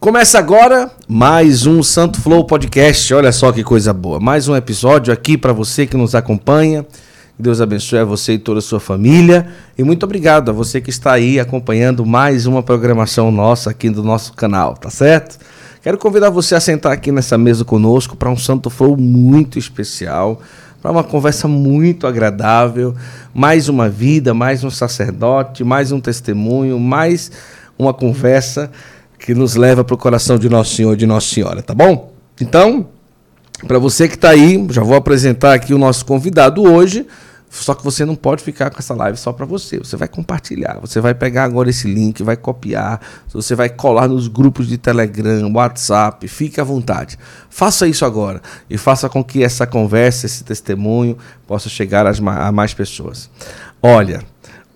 Começa agora mais um Santo Flow Podcast. Olha só que coisa boa. Mais um episódio aqui para você que nos acompanha. Deus abençoe a você e toda a sua família. E muito obrigado a você que está aí acompanhando mais uma programação nossa aqui do nosso canal, tá certo? Quero convidar você a sentar aqui nessa mesa conosco para um Santo Flow muito especial, para uma conversa muito agradável, mais uma vida, mais um sacerdote, mais um testemunho, mais uma conversa que nos leva para o coração de Nosso Senhor e de Nossa Senhora, tá bom? Então, para você que está aí, já vou apresentar aqui o nosso convidado hoje. Só que você não pode ficar com essa live só para você. Você vai compartilhar. Você vai pegar agora esse link, vai copiar. Você vai colar nos grupos de Telegram, WhatsApp. Fique à vontade. Faça isso agora e faça com que essa conversa, esse testemunho, possa chegar a mais pessoas. Olha,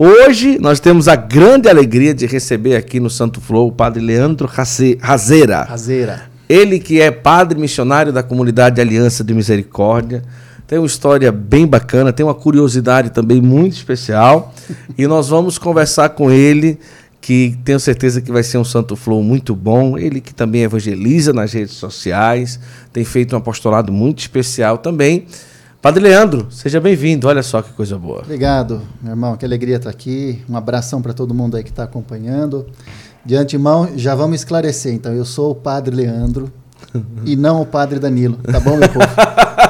Hoje nós temos a grande alegria de receber aqui no Santo Flow o padre Leandro Razeira. Razeira. Ele que é padre missionário da comunidade Aliança de Misericórdia. Tem uma história bem bacana, tem uma curiosidade também muito especial. e nós vamos conversar com ele, que tenho certeza que vai ser um Santo Flow muito bom. Ele que também evangeliza nas redes sociais, tem feito um apostolado muito especial também. Padre Leandro, seja bem-vindo. Olha só que coisa boa. Obrigado, meu irmão. Que alegria estar aqui. Um abração para todo mundo aí que está acompanhando. De antemão, já vamos esclarecer. Então, eu sou o Padre Leandro e não o Padre Danilo. Tá bom, meu povo?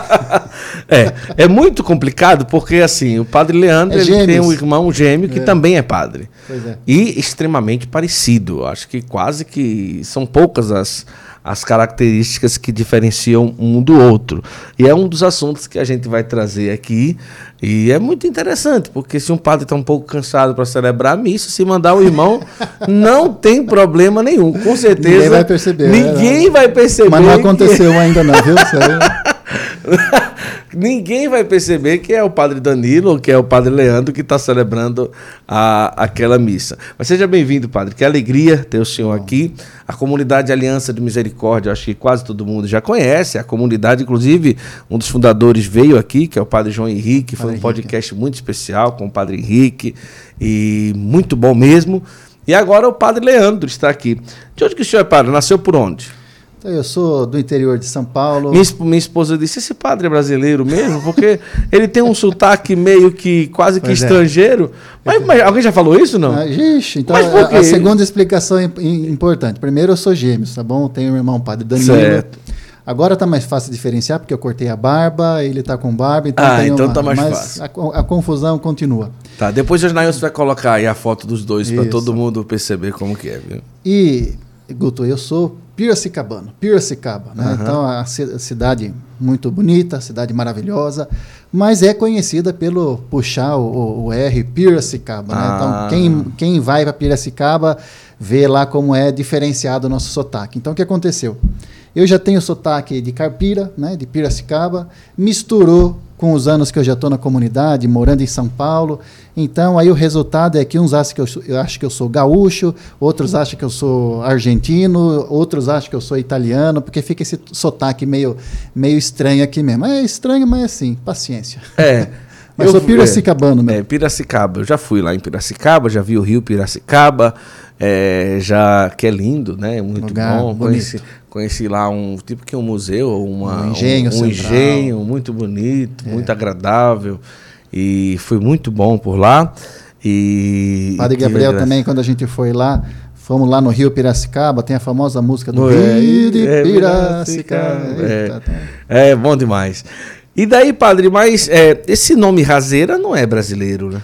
é, é muito complicado porque, assim, o Padre Leandro é ele tem um irmão gêmeo que é. também é padre. É. E extremamente parecido. Acho que quase que são poucas as as características que diferenciam um do outro. E é um dos assuntos que a gente vai trazer aqui. E é muito interessante, porque se um padre está um pouco cansado para celebrar a missa, se mandar o irmão, não tem problema nenhum. Com certeza. Ninguém vai perceber. Né? Ninguém né? vai perceber. Mas não aconteceu que... ainda, não, viu? Ninguém vai perceber que é o padre Danilo ou que é o padre Leandro que está celebrando a, aquela missa. Mas seja bem-vindo, padre. Que alegria ter o senhor aqui. A comunidade Aliança de Misericórdia, acho que quase todo mundo já conhece. A comunidade, inclusive, um dos fundadores veio aqui, que é o padre João Henrique. Foi um podcast muito especial com o padre Henrique. E muito bom mesmo. E agora o padre Leandro está aqui. De onde que o senhor é padre? Nasceu por onde? Então, eu sou do interior de São Paulo. Minha, minha esposa disse: esse padre é brasileiro mesmo? Porque ele tem um sotaque meio que quase que pois é. estrangeiro. É. Mas, mas, alguém já falou isso não? Ah, ixi, então a, a, segunda explicação é importante. Primeiro, eu sou gêmeos, tá bom? Tenho um irmão padre Danilo. Certo. Agora tá mais fácil diferenciar, porque eu cortei a barba, ele tá com barba, então Ah, então uma, tá mais fácil. A, a, confusão continua. Tá, depois o Nailson vai colocar aí a foto dos dois para todo mundo perceber como que é, viu? E, Guto, eu sou Piracicabano, Piracicaba, né? Uhum. Então a cidade muito bonita, cidade maravilhosa, mas é conhecida pelo puxar o, o R Piracicaba, né? Então ah. quem, quem vai para Piracicaba vê lá como é diferenciado o nosso sotaque. Então o que aconteceu? Eu já tenho sotaque de Carpira, né, de Piracicaba, misturou com os anos que eu já estou na comunidade, morando em São Paulo. Então, aí o resultado é que uns acham que eu, eu acho que eu sou gaúcho, outros acham que eu sou argentino, outros acham que eu sou italiano, porque fica esse sotaque meio, meio estranho aqui mesmo. É estranho, mas é assim, paciência. É. Mas eu sou piracicabano mesmo. É, Piracicaba. Eu já fui lá em Piracicaba, já vi o rio Piracicaba, é, já que é lindo, né? Muito Lugar bom. Conheci, conheci, lá um tipo que um museu, uma, um engenho, um, um engenho muito bonito, é. muito agradável e foi muito bom por lá. E Padre Gabriel também, quando a gente foi lá, fomos lá no Rio Piracicaba, tem a famosa música do é, Rio de é, Piracicaba. É, é, bom demais. E daí, padre, mas é, esse nome Razeira não é brasileiro, né?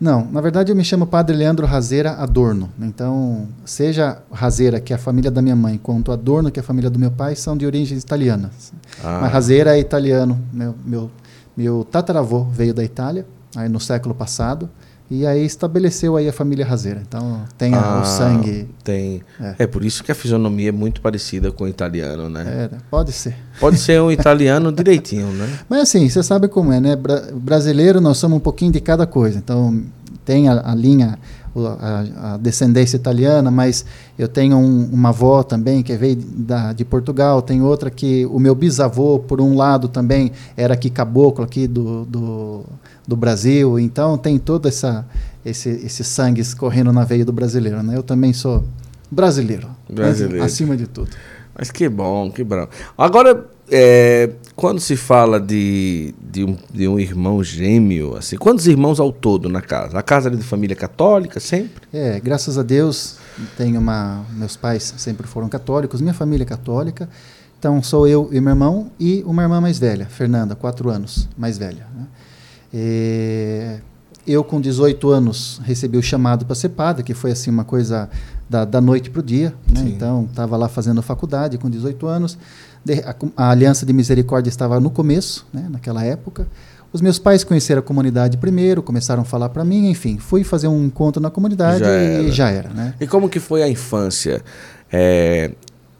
Não, na verdade eu me chamo Padre Leandro Razeira Adorno. Então, seja Razeira, que é a família da minha mãe, quanto Adorno, que é a família do meu pai, são de origens italianas. Ah. Mas Razeira é italiano. Meu, meu, meu tataravô veio da Itália, aí no século passado. E aí estabeleceu aí a família raseira. Então tem ah, o sangue. Tem. É. é. por isso que a fisionomia é muito parecida com o italiano, né? É, pode ser. Pode ser um italiano direitinho, né? Mas assim, você sabe como é, né? Bra brasileiro nós somos um pouquinho de cada coisa. Então tem a, a linha, a, a, descendência italiana, mas eu tenho um, uma avó também que veio da, de Portugal, tem outra que o meu bisavô, por um lado, também era aqui caboclo, aqui do, do do Brasil. Então tem todo essa, esse, esse sangue escorrendo na veia do brasileiro. Né? Eu também sou brasileiro. Brasileiro. Acima de tudo. Mas que bom, que bom. Agora, é, quando se fala de, de, um, de um irmão gêmeo, assim, quantos irmãos ao todo na casa? A casa era de família católica sempre? É, graças a Deus, tenho uma. Meus pais sempre foram católicos, minha família é católica. Então sou eu e meu irmão e uma irmã mais velha, Fernanda, quatro anos mais velha. Né? E eu com 18 anos recebi o chamado para ser padre, que foi assim uma coisa da, da noite para o dia. Né? Então estava lá fazendo faculdade com 18 anos. A, Aliança de Misericórdia estava no começo, né? naquela época. Os meus pais conheceram a comunidade primeiro, começaram a falar para mim, enfim, fui fazer um encontro na comunidade já e já era. Né? E como que foi a infância? É,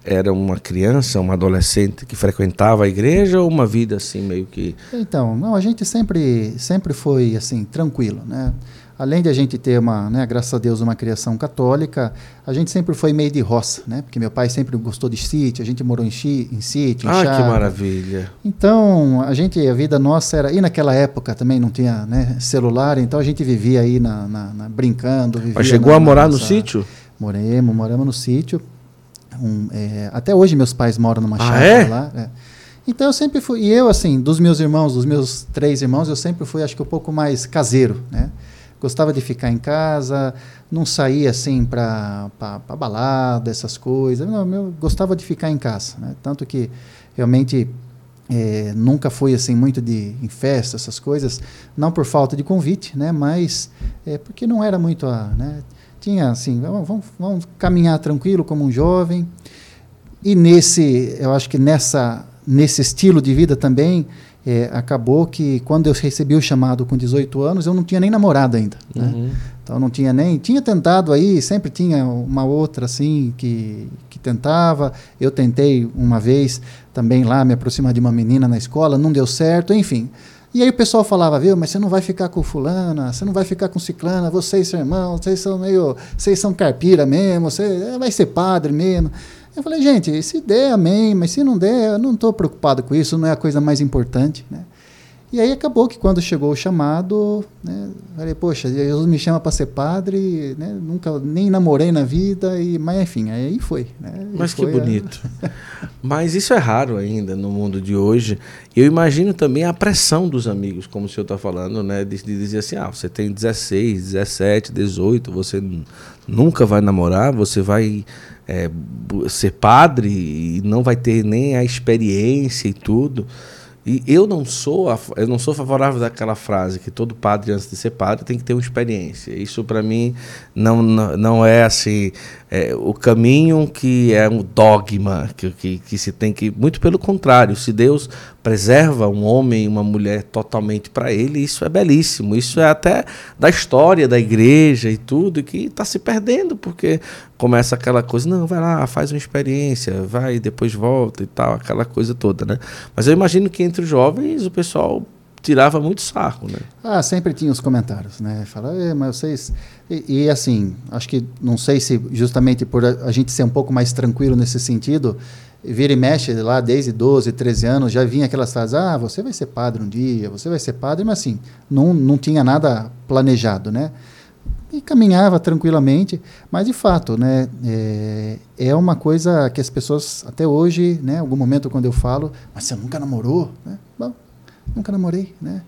era uma criança, uma adolescente que frequentava a igreja ou uma vida assim meio que Então, não, a gente sempre sempre foi assim tranquilo, né? Além de a gente ter uma, né, graças a Deus, uma criação católica, a gente sempre foi meio de roça, né? Porque meu pai sempre gostou de sítio, a gente morou em, chi, em sítio, em Ah, que maravilha. Então, a gente, a vida nossa era, e naquela época também não tinha, né, celular, então a gente vivia aí na, na, na brincando, Mas chegou na, a morar nossa, no sítio? Moremos, moramos no sítio. Um, é, até hoje meus pais moram numa ah, chácara é? lá. É. Então eu sempre fui, e eu assim, dos meus irmãos, dos meus três irmãos, eu sempre fui, acho que um pouco mais caseiro, né? Gostava de ficar em casa, não saía assim para balada, essas coisas. Não, eu gostava de ficar em casa, né? Tanto que realmente é, nunca fui assim muito de em festa, essas coisas, não por falta de convite, né? Mas é, porque não era muito a, né? tinha assim, vamos, vamos caminhar tranquilo como um jovem. E nesse, eu acho que nessa, nesse estilo de vida também, é, acabou que quando eu recebi o chamado com 18 anos, eu não tinha nem namorado ainda. Né? Uhum. Então não tinha nem. Tinha tentado aí, sempre tinha uma outra assim que, que tentava. Eu tentei uma vez também lá me aproximar de uma menina na escola, não deu certo, enfim. E aí o pessoal falava, viu, mas você não vai ficar com fulana, você não vai ficar com ciclana, vocês são irmãos, vocês são meio, vocês são carpira mesmo, você é, vai ser padre mesmo. Eu falei, gente, se der, amém, mas se não der, eu não estou preocupado com isso, não é a coisa mais importante, né? E aí acabou que quando chegou o chamado, né, falei, poxa, Jesus me chama para ser padre, né, nunca nem namorei na vida, e, mas enfim, aí foi. Né, mas foi que bonito. A... mas isso é raro ainda no mundo de hoje. Eu imagino também a pressão dos amigos, como o senhor está falando, né, de, de, dizer assim, ah, você tem 16, 17, 18, você nunca vai namorar, você vai é, ser padre e não vai ter nem a experiência e tudo. E eu não sou a, eu não sou favorável daquela frase que todo padre antes de ser padre tem que ter uma experiência. Isso para mim não, não, não é assim é, o caminho que é um dogma que, que, que se tem que muito pelo contrário. Se Deus preserva um homem e uma mulher totalmente para ele, isso é belíssimo. Isso é até da história da igreja e tudo que está se perdendo porque começa aquela coisa, não, vai lá, faz uma experiência, vai depois volta e tal, aquela coisa toda, né? Mas eu imagino que entre os jovens o pessoal tirava muito saco, né? Ah, sempre tinha os comentários, né? Fala, mas vocês... E, e, assim, acho que, não sei se justamente por a, gente ser um pouco mais tranquilo nesse sentido, vira e mexe lá desde 12, 13 anos, já vinha aquelas frases, ah, você vai ser padre um dia, você vai ser padre, mas assim, não, não tinha nada planejado, né? e caminhava tranquilamente, mas de fato, né, é, é, uma coisa que as pessoas até hoje, né, algum momento quando eu falo, mas você nunca namorou, né? Bom, nunca namorei, né?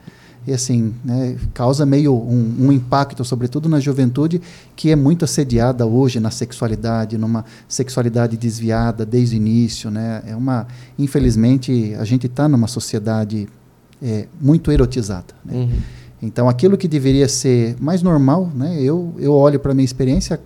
E assim, né, causa meio um, um, impacto, sobretudo na juventude, que é muito assediada hoje na sexualidade, numa sexualidade desviada desde o início, né? É uma, infelizmente, a gente está numa sociedade é, muito erotizada. Né? Uhum. Então, aquilo que deveria ser mais normal, né, eu, eu olho para a minha experiência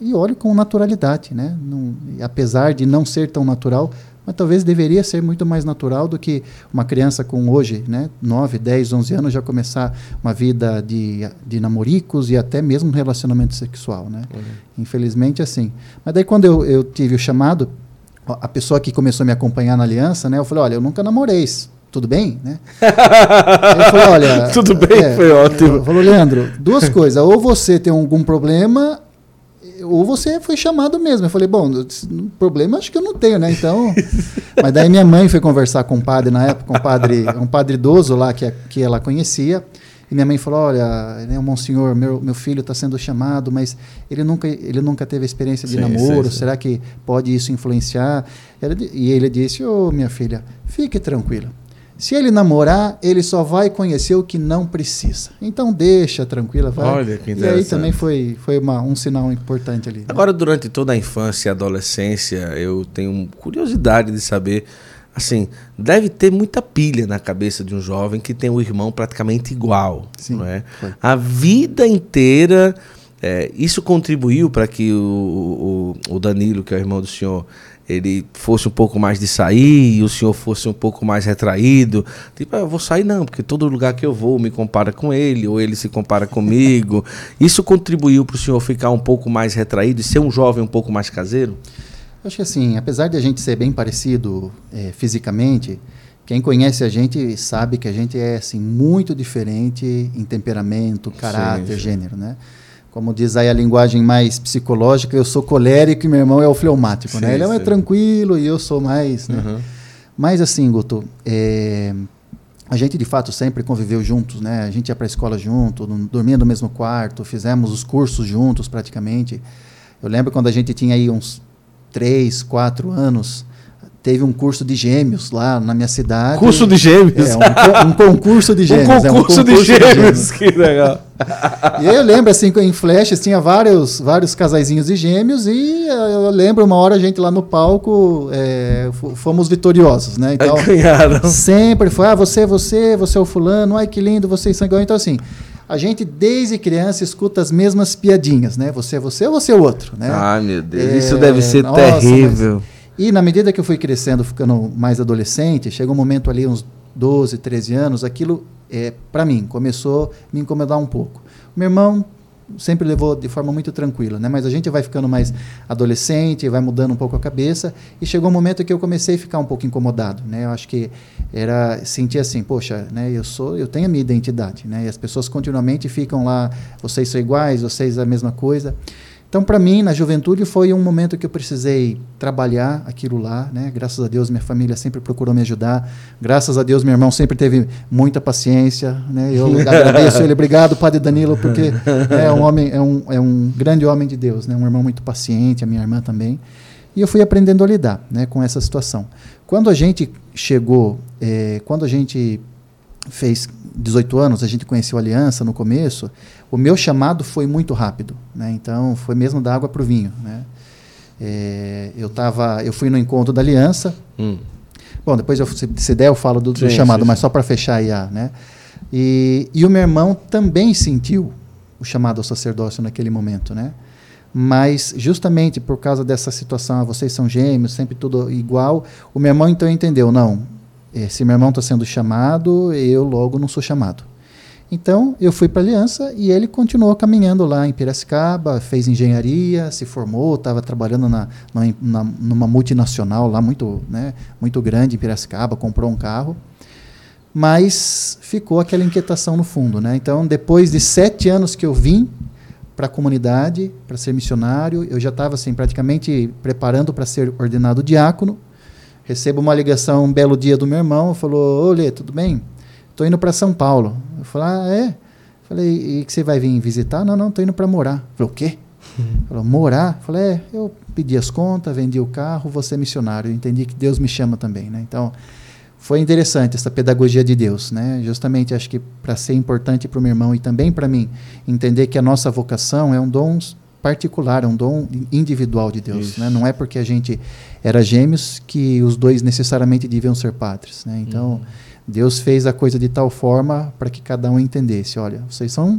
e olho com naturalidade. Né? Não, apesar de não ser tão natural, mas talvez deveria ser muito mais natural do que uma criança com hoje, né, 9, 10, 11 anos, já começar uma vida de, de namoricos e até mesmo um relacionamento sexual. Né? Uhum. Infelizmente, assim. Mas daí, quando eu, eu tive o chamado, a pessoa que começou a me acompanhar na aliança, né, eu falei: olha, eu nunca namorei tudo bem? Né? Ele falou, olha... tudo bem, é, foi ótimo. Falou, Leandro, duas coisas. Ou você tem algum problema, ou você foi chamado mesmo. Eu falei, bom, problema acho que eu não tenho, né? Então... Mas daí minha mãe foi conversar com um padre na época, um padre, um padre idoso lá que, que ela conhecia. E minha mãe falou: Olha, né, o Monsenhor, meu, meu filho está sendo chamado, mas ele nunca, ele nunca teve experiência de sim, namoro, sim, sim. será que pode isso influenciar? e ele disse: Ô oh, minha filha, fique tranquila. Se ele namorar, ele só vai conhecer o que não precisa. Então deixa tranquila, vai. Olha que interessante. E aí também foi, foi uma, um sinal importante ali. Né? Agora, durante toda a infância e adolescência, eu tenho curiosidade de saber assim, deve ter muita pilha na cabeça de um jovem que tem um irmão praticamente igual. Sim, não é? A vida inteira, é, isso contribuiu para que o, o, o, Danilo, que é o irmão do senhor, ele fosse um pouco mais de sair e o senhor fosse um pouco mais retraído. Tipo, ah, eu vou sair não, porque todo lugar que eu vou me compara com ele, ou ele se compara comigo. Isso contribuiu para o senhor ficar um pouco mais retraído e ser um jovem um pouco mais caseiro? acho que assim, apesar de a gente ser bem parecido é, fisicamente, quem conhece a gente sabe que a gente é assim muito diferente em temperamento, caráter, sim, sim. gênero, né? Como diz aí a linguagem mais psicológica, eu sou colérico e meu irmão é o fleumático, sim, né? Ele é mais tranquilo e eu sou mais, né? Uhum. Mas assim, Guto, é, a gente de fato sempre conviveu juntos, né? A gente ia para a escola junto, dormia no mesmo quarto, fizemos os cursos juntos praticamente. Eu lembro quando a gente tinha aí uns três, quatro anos, teve um curso de gêmeos lá na minha cidade. Curso de gêmeos? É, um, um concurso de gêmeos. um concurso, é, um concurso de, gêmeos, de, gêmeos, que legal. e aí eu lembro, assim, em flashes tinha vários, vários casaizinhos de gêmeos e eu lembro uma hora a gente lá no palco é, fomos vitoriosos, né? Então, Ganharam. sempre foi, ah, você, você, você é o fulano, ai que lindo, vocês são igual. Então assim, a gente desde criança escuta as mesmas piadinhas, né? Você é você ou você é o outro, né? Ah, meu Deus, é, isso deve ser nossa, terrível. Mas... E na medida que eu fui crescendo, ficando mais adolescente, chegou um momento ali, uns 12, 13 anos, aquilo, é, para mim, começou a me incomodar um pouco. Meu irmão sempre levou de forma muito tranquila, né? Mas a gente vai ficando mais adolescente, vai mudando um pouco a cabeça e chegou um momento que eu comecei a ficar um pouco incomodado, né? Eu acho que era sentir assim, poxa, né? Eu sou, eu tenho a minha identidade, né? E as pessoas continuamente ficam lá, vocês são iguais, vocês a mesma coisa. Então, para mim, na juventude, foi um momento que eu precisei trabalhar aquilo lá. Né? Graças a Deus, minha família sempre procurou me ajudar. Graças a Deus, meu irmão sempre teve muita paciência. Né? Eu agradeço ele. Obrigado, Padre Danilo, porque é um homem, é um, é um grande homem de Deus, né? um irmão muito paciente, a minha irmã também. E eu fui aprendendo a lidar né, com essa situação. Quando a gente chegou, é, quando a gente fez 18 anos, a gente conheceu a Aliança no começo, o meu chamado foi muito rápido, né? Então foi mesmo da água para o vinho, né? É, eu tava, eu fui no encontro da Aliança. Hum. Bom, depois eu, se, se der eu falo do, do sim, chamado, sim, mas só para fechar aí, né? E, e o meu irmão também sentiu o chamado ao sacerdócio naquele momento, né? Mas justamente por causa dessa situação, ah, vocês são gêmeos, sempre tudo igual, o meu irmão então entendeu, não, se meu irmão está sendo chamado, eu logo não sou chamado. Então eu fui para a Aliança e ele continuou caminhando lá em Piracicaba, fez engenharia, se formou, estava trabalhando na, na, numa multinacional lá muito, né, muito grande em Piracicaba, comprou um carro, mas ficou aquela inquietação no fundo. Né? Então depois de sete anos que eu vim para a comunidade, para ser missionário, eu já estava assim, praticamente preparando para ser ordenado diácono, recebo uma ligação um belo dia do meu irmão, falou, ô Lê, tudo bem? Estou indo para São Paulo. Eu falei, ah, é? Falei, e que você vai vir visitar? Não, não, estou indo para morar. Falei, o quê? Uhum. Falou, morar? Falei, é, eu pedi as contas, vendi o carro, vou ser missionário. Eu entendi que Deus me chama também, né? Então, foi interessante essa pedagogia de Deus, né? Justamente acho que para ser importante para o meu irmão e também para mim entender que a nossa vocação é um dom particular, é um dom individual de Deus. Né? Não é porque a gente era gêmeos que os dois necessariamente deviam ser padres. Né? Então, uhum. Deus fez a coisa de tal forma para que cada um entendesse: olha, vocês são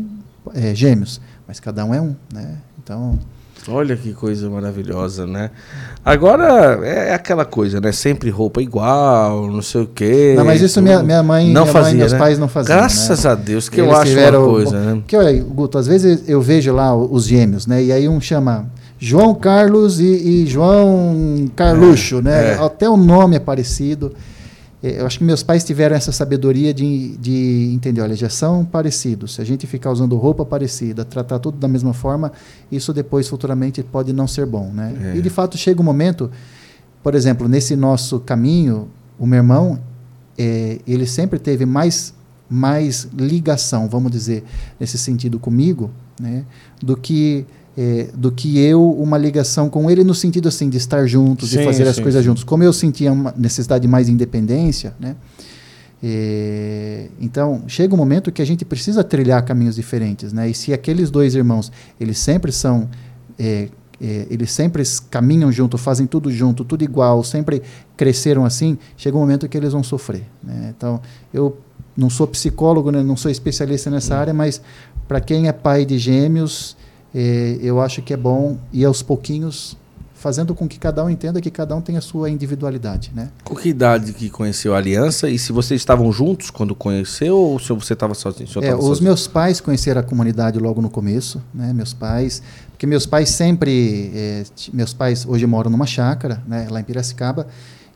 é, gêmeos, mas cada um é um. Né? Então. Olha que coisa maravilhosa, né? Agora é aquela coisa, né? Sempre roupa igual, não sei o quê. Não, mas isso minha, minha mãe, não minha fazia, mãe, meus né? pais não faziam. Graças né? a Deus que Eles eu acho uma coisa, né? Porque, olha, Guto, às vezes eu vejo lá os gêmeos, né? E aí um chama João Carlos e, e João Carluxo, é, né? É. Até o nome é parecido. É, eu acho que meus pais tiveram essa sabedoria de, de entender, olha, já são parecidos. Se a gente ficar usando roupa parecida, tratar tudo da mesma forma, isso depois futuramente pode não ser bom, né? É. E de fato chega um momento, por exemplo, nesse nosso caminho, o meu irmão, é, ele sempre teve mais mais ligação, vamos dizer, nesse sentido comigo, né, do que é, do que eu uma ligação com ele no sentido assim de estar juntos, sim, de fazer sim, as coisas sim. juntos. Como eu sentia uma necessidade de mais independência, né? É, então chega um momento que a gente precisa trilhar caminhos diferentes, né? E se aqueles dois irmãos eles sempre são é, é, eles sempre caminham junto, fazem tudo junto, tudo igual, sempre cresceram assim, chega um momento que eles vão sofrer. Né? Então, eu não sou psicólogo, né? não sou especialista nessa hum. área, mas para quem é pai de gêmeos, é, eu acho que é bom ir aos pouquinhos fazendo com que cada um entenda que cada um tem a sua individualidade, né? Com que idade que conheceu a aliança e se vocês estavam juntos quando conheceu ou se você estava sozinho? É, os sozinho? meus pais conheceram a comunidade logo no começo, né? Meus pais, porque meus pais sempre, é, meus pais hoje moram numa chácara, né? Lá em Piracicaba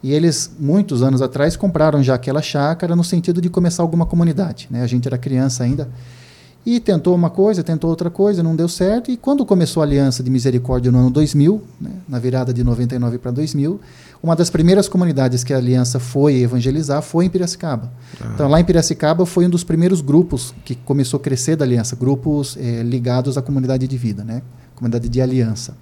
e eles muitos anos atrás compraram já aquela chácara no sentido de começar alguma comunidade, né? A gente era criança ainda. E tentou uma coisa, tentou outra coisa, não deu certo. E quando começou a Aliança de Misericórdia no ano 2000, né, na virada de 99 para 2000, uma das primeiras comunidades que a Aliança foi evangelizar foi em Piracicaba. Ah. Então, lá em Piracicaba foi um dos primeiros grupos que começou a crescer da Aliança, grupos é, ligados à comunidade de vida, né, comunidade de Aliança.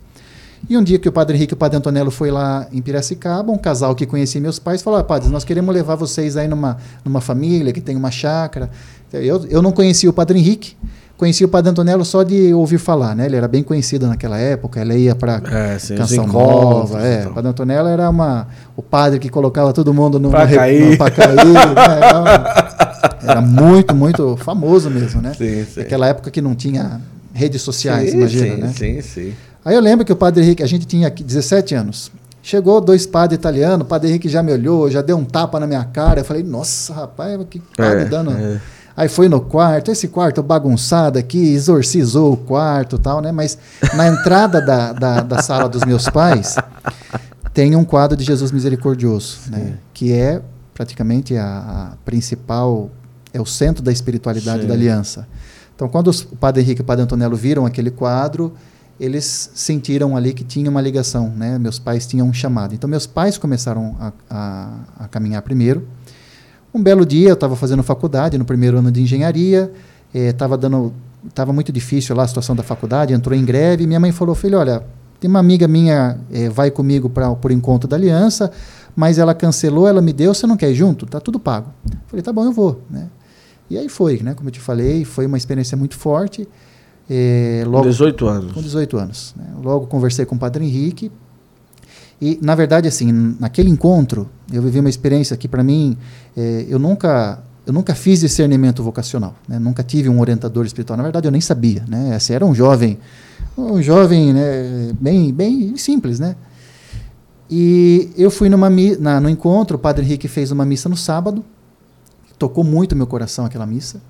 E um dia que o Padre Henrique e o Padre Antonello foi lá em Piracicaba, um casal que conhecia meus pais falou: ah, Padre, nós queremos levar vocês aí numa, numa família que tem uma chácara. Eu, eu não conhecia o Padre Henrique, conhecia o Padre Antonello só de ouvir falar, né? Ele era bem conhecido naquela época, ele ia para é, Canção Nova. É. O Padre Antonello era uma, o padre que colocava todo mundo no para cair. Pra cair né? era, era, muito, muito famoso mesmo, né? Sim, sim. Naquela época que não tinha redes sociais, sim, imagina, sim, né? Sim, sim. Aí eu lembro que o Padre Henrique, a gente tinha 17 anos. Chegou dois padres italianos, o Padre Henrique já me olhou, já deu um tapa na minha cara. Eu falei, nossa, rapaz, que padre é, dando. É. Aí foi no quarto, esse quarto bagunçado aqui, exorcizou o quarto e tal, né? Mas na entrada da, da, da, sala dos meus pais tem um quadro de Jesus Misericordioso, né? Que é praticamente a, a, principal, é o centro da espiritualidade Sim. da aliança. Então, quando os, o Padre Henrique e o Padre Antonello viram aquele quadro, eles sentiram ali que tinha uma ligação, né? Meus pais tinham um chamado. Então, meus pais começaram a, a, a caminhar primeiro. Um belo dia, eu estava fazendo faculdade, no primeiro ano de engenharia, estava eh, dando, estava muito difícil lá a situação da faculdade, entrou em greve, minha mãe falou, filho, olha, tem uma amiga minha, eh, vai comigo para por encontro da aliança, mas ela cancelou, ela me deu, você não quer ir junto? Tá tudo pago. Falei, tá bom, eu vou, né? E aí foi, né? Como eu te falei, foi uma experiência muito forte. É, logo, com 18 anos. Com 18 anos. Né? Logo conversei com o Padre Henrique, e, na verdade, assim, naquele encontro, eu vivi uma experiência que, para mim, é, eu nunca eu nunca fiz discernimento vocacional, né? nunca tive um orientador espiritual. Na verdade, eu nem sabia, né? Assim, era um jovem, um jovem, né? Bem, bem simples, né? E eu fui numa na, no encontro, o Padre Henrique fez uma missa no sábado, tocou muito meu coração aquela missa.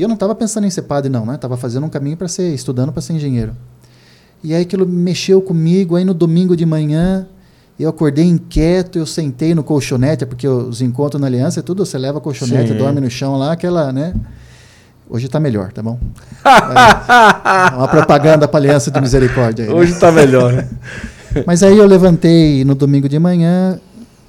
E eu não estava pensando em ser padre, não, né? Estava fazendo um caminho para ser, estudando para ser engenheiro. E aí aquilo mexeu comigo. Aí no domingo de manhã eu acordei inquieto, eu sentei no colchonete, porque os encontros na aliança é tudo, você leva colchonete, Sim. dorme no chão lá, aquela, né? Hoje está melhor, tá bom? é, uma propaganda para Aliança de Misericórdia. Aí, né? Hoje está melhor, né? Mas aí eu levantei no domingo de manhã,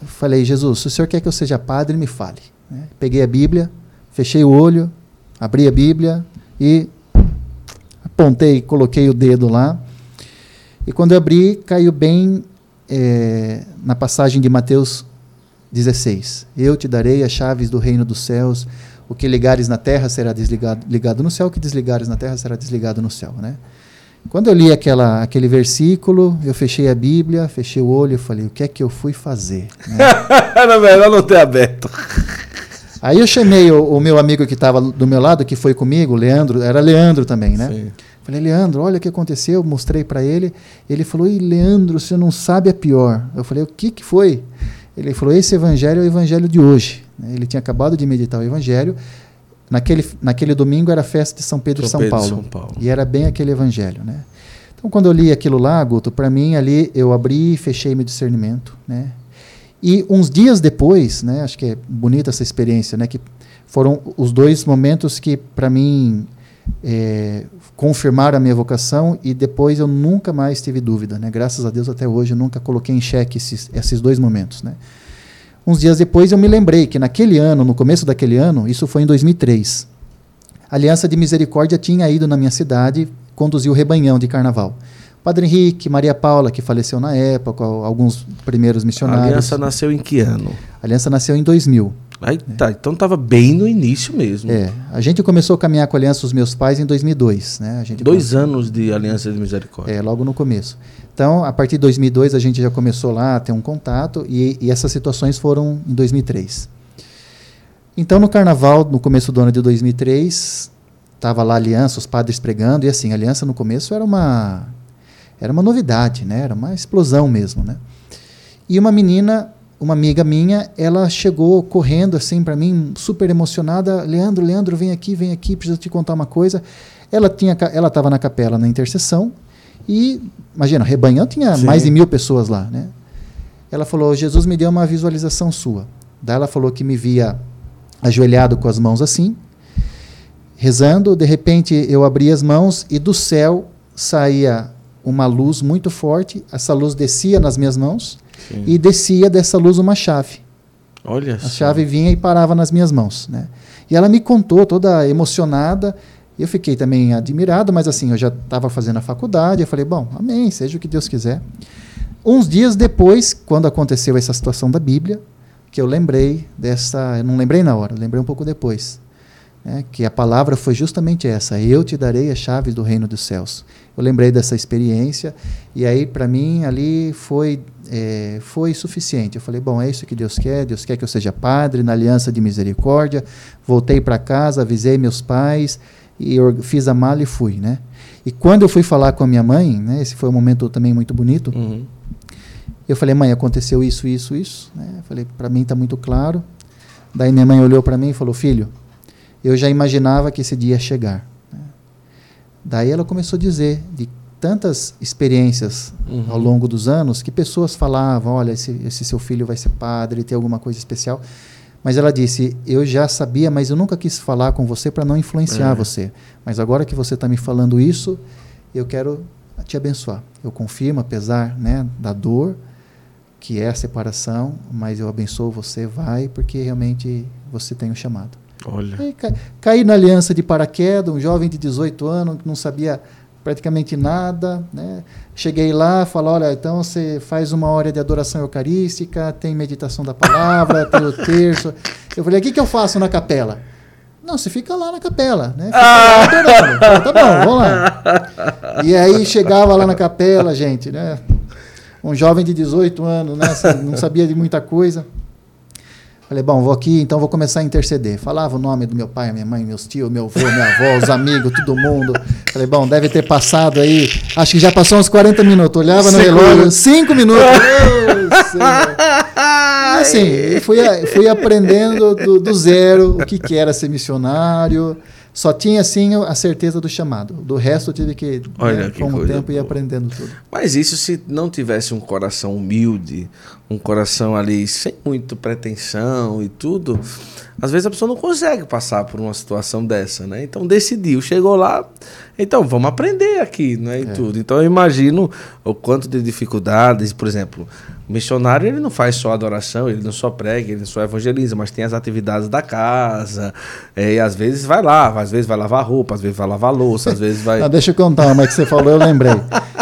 falei, Jesus, se o senhor quer que eu seja padre, me fale. Né? Peguei a Bíblia, fechei o olho, abri a Bíblia e apontei, coloquei o dedo lá. E quando eu abri, caiu bem é, na passagem de Mateus 16. Eu te darei as chaves do reino dos céus. O que ligares na terra será desligado, ligado no céu, o que desligares na terra será desligado no céu. Né? Quando eu li aquela, aquele versículo, eu fechei a Bíblia, fechei o olho e falei: o que é que eu fui fazer? Né? Era melhor não ter aberto. Aí eu chamei o, o meu amigo que estava do meu lado, que foi comigo, Leandro, era Leandro também, né? Sim. Falei, Leandro, olha o que aconteceu. Mostrei para ele. Ele falou, Ih, Leandro, você não sabe a pior. Eu falei, o que, que foi? Ele falou, esse evangelho é o evangelho de hoje. Né? Ele tinha acabado de meditar o evangelho. Naquele, naquele domingo era a festa de São Pedro São, São, Pedro, Paulo, São Paulo. E era bem aquele evangelho, né? Então, quando eu li aquilo lá, Guto, para mim ali eu abri e fechei meu discernimento, né? E uns dias depois, né, acho que é bonita essa experiência, né, que foram os dois momentos que para mim é, confirmaram a minha vocação e depois eu nunca mais tive dúvida, né? Graças a Deus até hoje eu nunca coloquei em xeque esses, esses dois momentos, né? Uns dias depois eu me lembrei que naquele ano, no começo daquele ano, isso foi em 2003, a Aliança de Misericórdia tinha ido na minha cidade conduzir o rebanhão de carnaval. Padre Henrique, Maria Paula, que faleceu na época, alguns primeiros missionários. A Aliança nasceu em que ano? A Aliança nasceu em 2000. Aí, tá, então estava bem no início mesmo. É, a gente começou a caminhar com a Aliança dos meus pais em 2002, né? A gente Dois anos de Aliança de Misericórdia. É, logo no começo. Então, a partir de 2002 a gente já começou lá a ter um contato e, e essas situações foram em 2003. Então, no Carnaval, no começo do ano de 2003, estava lá a Aliança, os padres pregando e assim, a Aliança no começo era uma era uma novidade, né? Era uma explosão mesmo, né? E uma menina, uma amiga minha, ela chegou correndo assim para mim, super emocionada, Leandro, Leandro, vem aqui, vem aqui, preciso te contar uma coisa. Ela tinha, ela estava na capela na intercessão e imagina, rebanhão tinha Sim. mais de mil pessoas lá, né? Ela falou, Jesus me deu uma visualização sua. Daí ela falou que me via ajoelhado com as mãos assim, rezando. De repente eu abri as mãos e do céu saía uma luz muito forte. Essa luz descia nas minhas mãos Sim. e descia dessa luz uma chave. Olha a só. chave vinha e parava nas minhas mãos, né? E ela me contou toda emocionada. Eu fiquei também admirado, mas assim, eu já estava fazendo a faculdade. Eu falei, bom, amém, seja o que Deus quiser. Uns dias depois, quando aconteceu essa situação da Bíblia, que eu lembrei dessa. Eu não lembrei na hora, lembrei um pouco depois. Né, que a palavra foi justamente essa: Eu te darei as chaves do reino dos céus. Eu lembrei dessa experiência e aí para mim ali foi é, foi suficiente. Eu falei: Bom, é isso que Deus quer. Deus quer que eu seja padre na aliança de misericórdia. Voltei para casa, avisei meus pais e fiz a mala e fui, né? E quando eu fui falar com a minha mãe, né, esse foi um momento também muito bonito. Uhum. Eu falei: Mãe, aconteceu isso, isso, isso. Né? Falei: Para mim está muito claro. Daí minha mãe olhou para mim e falou: Filho eu já imaginava que esse dia ia chegar. Né? Daí ela começou a dizer de tantas experiências uhum. ao longo dos anos que pessoas falavam, olha, esse, esse seu filho vai ser padre, tem alguma coisa especial. Mas ela disse, eu já sabia, mas eu nunca quis falar com você para não influenciar é. você. Mas agora que você está me falando isso, eu quero te abençoar. Eu confirmo, apesar né, da dor, que é a separação, mas eu abençoo você, vai, porque realmente você tem um chamado. Olha. Aí, ca, caí na aliança de paraquedas, um jovem de 18 anos que não sabia praticamente nada. Né? Cheguei lá, falou: olha, então você faz uma hora de adoração eucarística, tem meditação da palavra, tem o terço. Eu falei: o que, que eu faço na capela? Não, você fica lá na capela, né? Ah. Falei, tá bom, vamos lá. E aí chegava lá na capela, gente, né? Um jovem de 18 anos, né? Não sabia de muita coisa. Falei, bom, vou aqui, então vou começar a interceder. Falava o nome do meu pai, minha mãe, meus tios, meu avô, minha avó, os amigos, todo mundo. Falei, bom, deve ter passado aí. Acho que já passou uns 40 minutos. Olhava no relógio, 5 minutos. assim, fui, fui aprendendo do, do zero o que, que era ser missionário. Só tinha, assim, a certeza do chamado. Do resto, eu tive que, Olha, né, que com o tempo, boa. ir aprendendo tudo. Mas isso se não tivesse um coração humilde, um coração ali sem muito pretensão e tudo, às vezes a pessoa não consegue passar por uma situação dessa, né? Então decidiu, chegou lá, então vamos aprender aqui, né? E é. tudo. Então eu imagino o quanto de dificuldades, por exemplo, o missionário ele não faz só adoração, ele não só prega, ele não só evangeliza, mas tem as atividades da casa. É, e às vezes vai lá, às vezes vai lavar roupa, às vezes vai lavar louça, às vezes vai. Não, deixa eu contar uma que você falou, eu lembrei.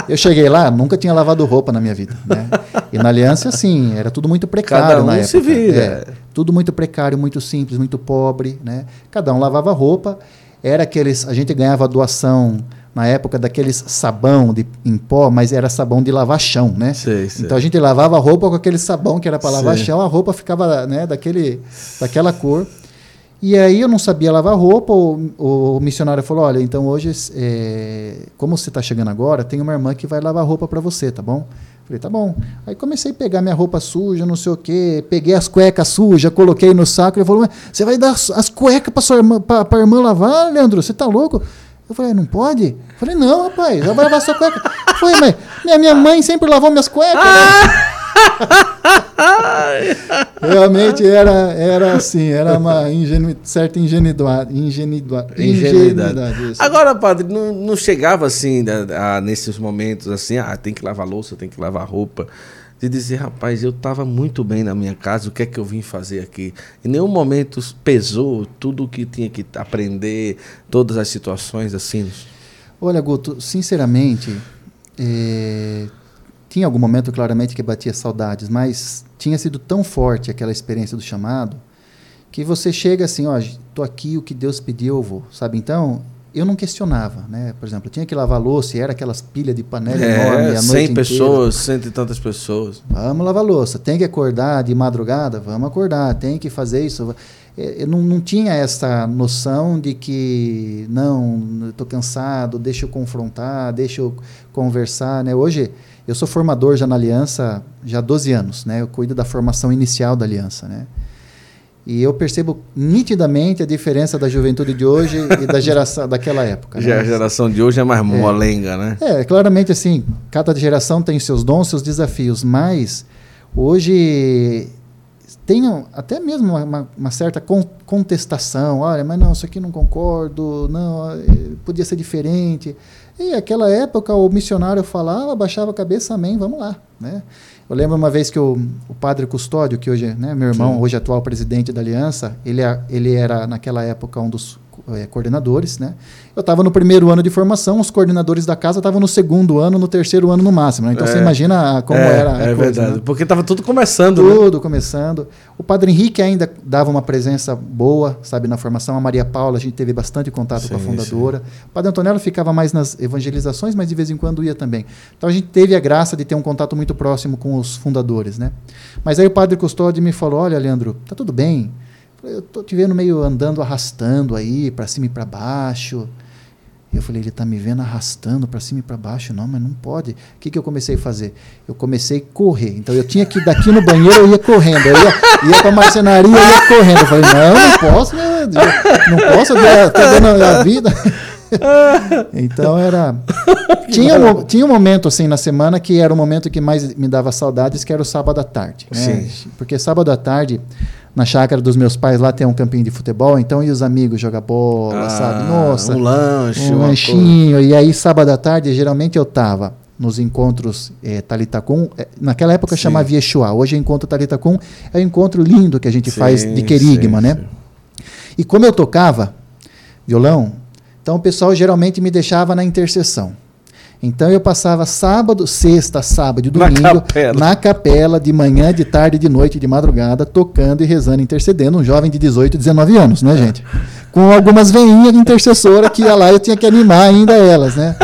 Eu cheguei lá, nunca tinha lavado roupa na minha vida. Né? E na aliança, assim, era tudo muito precário Cada um na época. Se vira. É, tudo muito precário, muito simples, muito pobre. Né? Cada um lavava roupa. Era aqueles. A gente ganhava doação na época daqueles sabão de, em pó, mas era sabão de lavar chão, né? Sei, sei. Então a gente lavava a roupa com aquele sabão que era para lavar chão, a roupa ficava né, daquele, daquela cor. E aí eu não sabia lavar roupa, o, o missionário falou, olha, então hoje, é, como você está chegando agora, tem uma irmã que vai lavar roupa para você, tá bom? Falei, tá bom. Aí comecei a pegar minha roupa suja, não sei o quê, peguei as cuecas sujas, coloquei no saco, ele falou, você vai dar as cuecas para a irmã lavar, Leandro? Você tá louco? Eu falei, não pode? Eu falei, não, rapaz, vai lavar sua cueca. Foi, mas minha, minha mãe sempre lavou minhas cuecas. Né? Realmente era, era assim, era uma ingenu, certa ingenuidade. Ingenuidade. ingenuidade. Agora, padre, não, não chegava assim, a, a, nesses momentos assim, ah, tem que lavar louça, tem que lavar roupa. de dizer, rapaz, eu estava muito bem na minha casa, o que é que eu vim fazer aqui? Em nenhum momento pesou tudo o que tinha que aprender, todas as situações assim? Olha, Guto, sinceramente, é, tinha algum momento claramente que batia saudades, mas tinha sido tão forte aquela experiência do chamado que você chega assim, ó, tô aqui, o que Deus pediu eu vou, sabe? Então, eu não questionava, né? Por exemplo, eu tinha que lavar louça e era aquelas pilhas de panela é, enorme a 100 pessoas, cento e tantas pessoas. Vamos lavar louça. Tem que acordar de madrugada? Vamos acordar. Tem que fazer isso. É, eu não, não tinha essa noção de que, não, estou cansado, deixa eu confrontar, deixa eu conversar, né? Hoje, eu sou formador já na Aliança já há 12 anos, né? Eu cuido da formação inicial da Aliança, né? E eu percebo nitidamente a diferença da juventude de hoje e da geração daquela época. Já né? a geração de hoje é mais molenga, é, né? É, claramente assim, cada geração tem seus dons, seus desafios, mas hoje tem até mesmo uma, uma, certa contestação. Olha, mas não, isso aqui não concordo, não, eh, podia ser diferente. E aquela época o missionário falava, baixava a cabeça, amém, vamos lá, né? Eu lembro uma vez que o, o padre Custódio, que hoje é né, meu irmão, Sim. hoje atual presidente da Aliança, ele, é, ele era naquela época um dos é, coordenadores, né? Eu estava no primeiro ano de formação, os coordenadores da casa estavam no segundo ano, no terceiro ano no máximo. Né? Então é, você imagina como é, era a é coisa, verdade, né? porque estava tudo começando. Tudo né? começando. O Padre Henrique ainda dava uma presença boa, sabe, na formação. A Maria Paula, a gente teve bastante contato sim, com a fundadora. Sim. O Padre Antonello ficava mais nas evangelizações, mas de vez em quando ia também. Então a gente teve a graça de ter um contato muito próximo com os fundadores, né? Mas aí o Padre Custódio me falou: olha, Leandro, tá tudo bem eu tô te vendo meio andando arrastando aí para cima e para baixo. Eu falei, ele está me vendo arrastando para cima e para baixo, não, mas não pode. O que, que eu comecei a fazer? Eu comecei a correr. Então eu tinha que daqui no banheiro, eu ia correndo. Eu ia, ia para marcenaria, eu ia correndo. Eu falei, não, não posso, né? não posso, estou dando a vida. então era. Tinha um, tinha um momento assim na semana que era o momento que mais me dava saudades, que era o sábado à tarde. Né? Porque sábado à tarde na chácara dos meus pais lá tem um campinho de futebol, então e os amigos jogar bola, ah, sabe? Nossa. Um lanche, um lanchinho. Coisa. E aí, sábado à tarde, geralmente eu tava nos encontros é, Talitacum. É, naquela época sim. chamava Yeshua, hoje é encontro Talitacum. É um encontro lindo que a gente sim, faz de querigma, sim, né? E como eu tocava violão, então o pessoal geralmente me deixava na intercessão. Então eu passava sábado, sexta, sábado e domingo na capela. na capela, de manhã, de tarde, de noite, de madrugada, tocando e rezando, intercedendo. Um jovem de 18, 19 anos, né, gente? Com algumas veinhas de intercessora que ia lá eu tinha que animar ainda elas, né?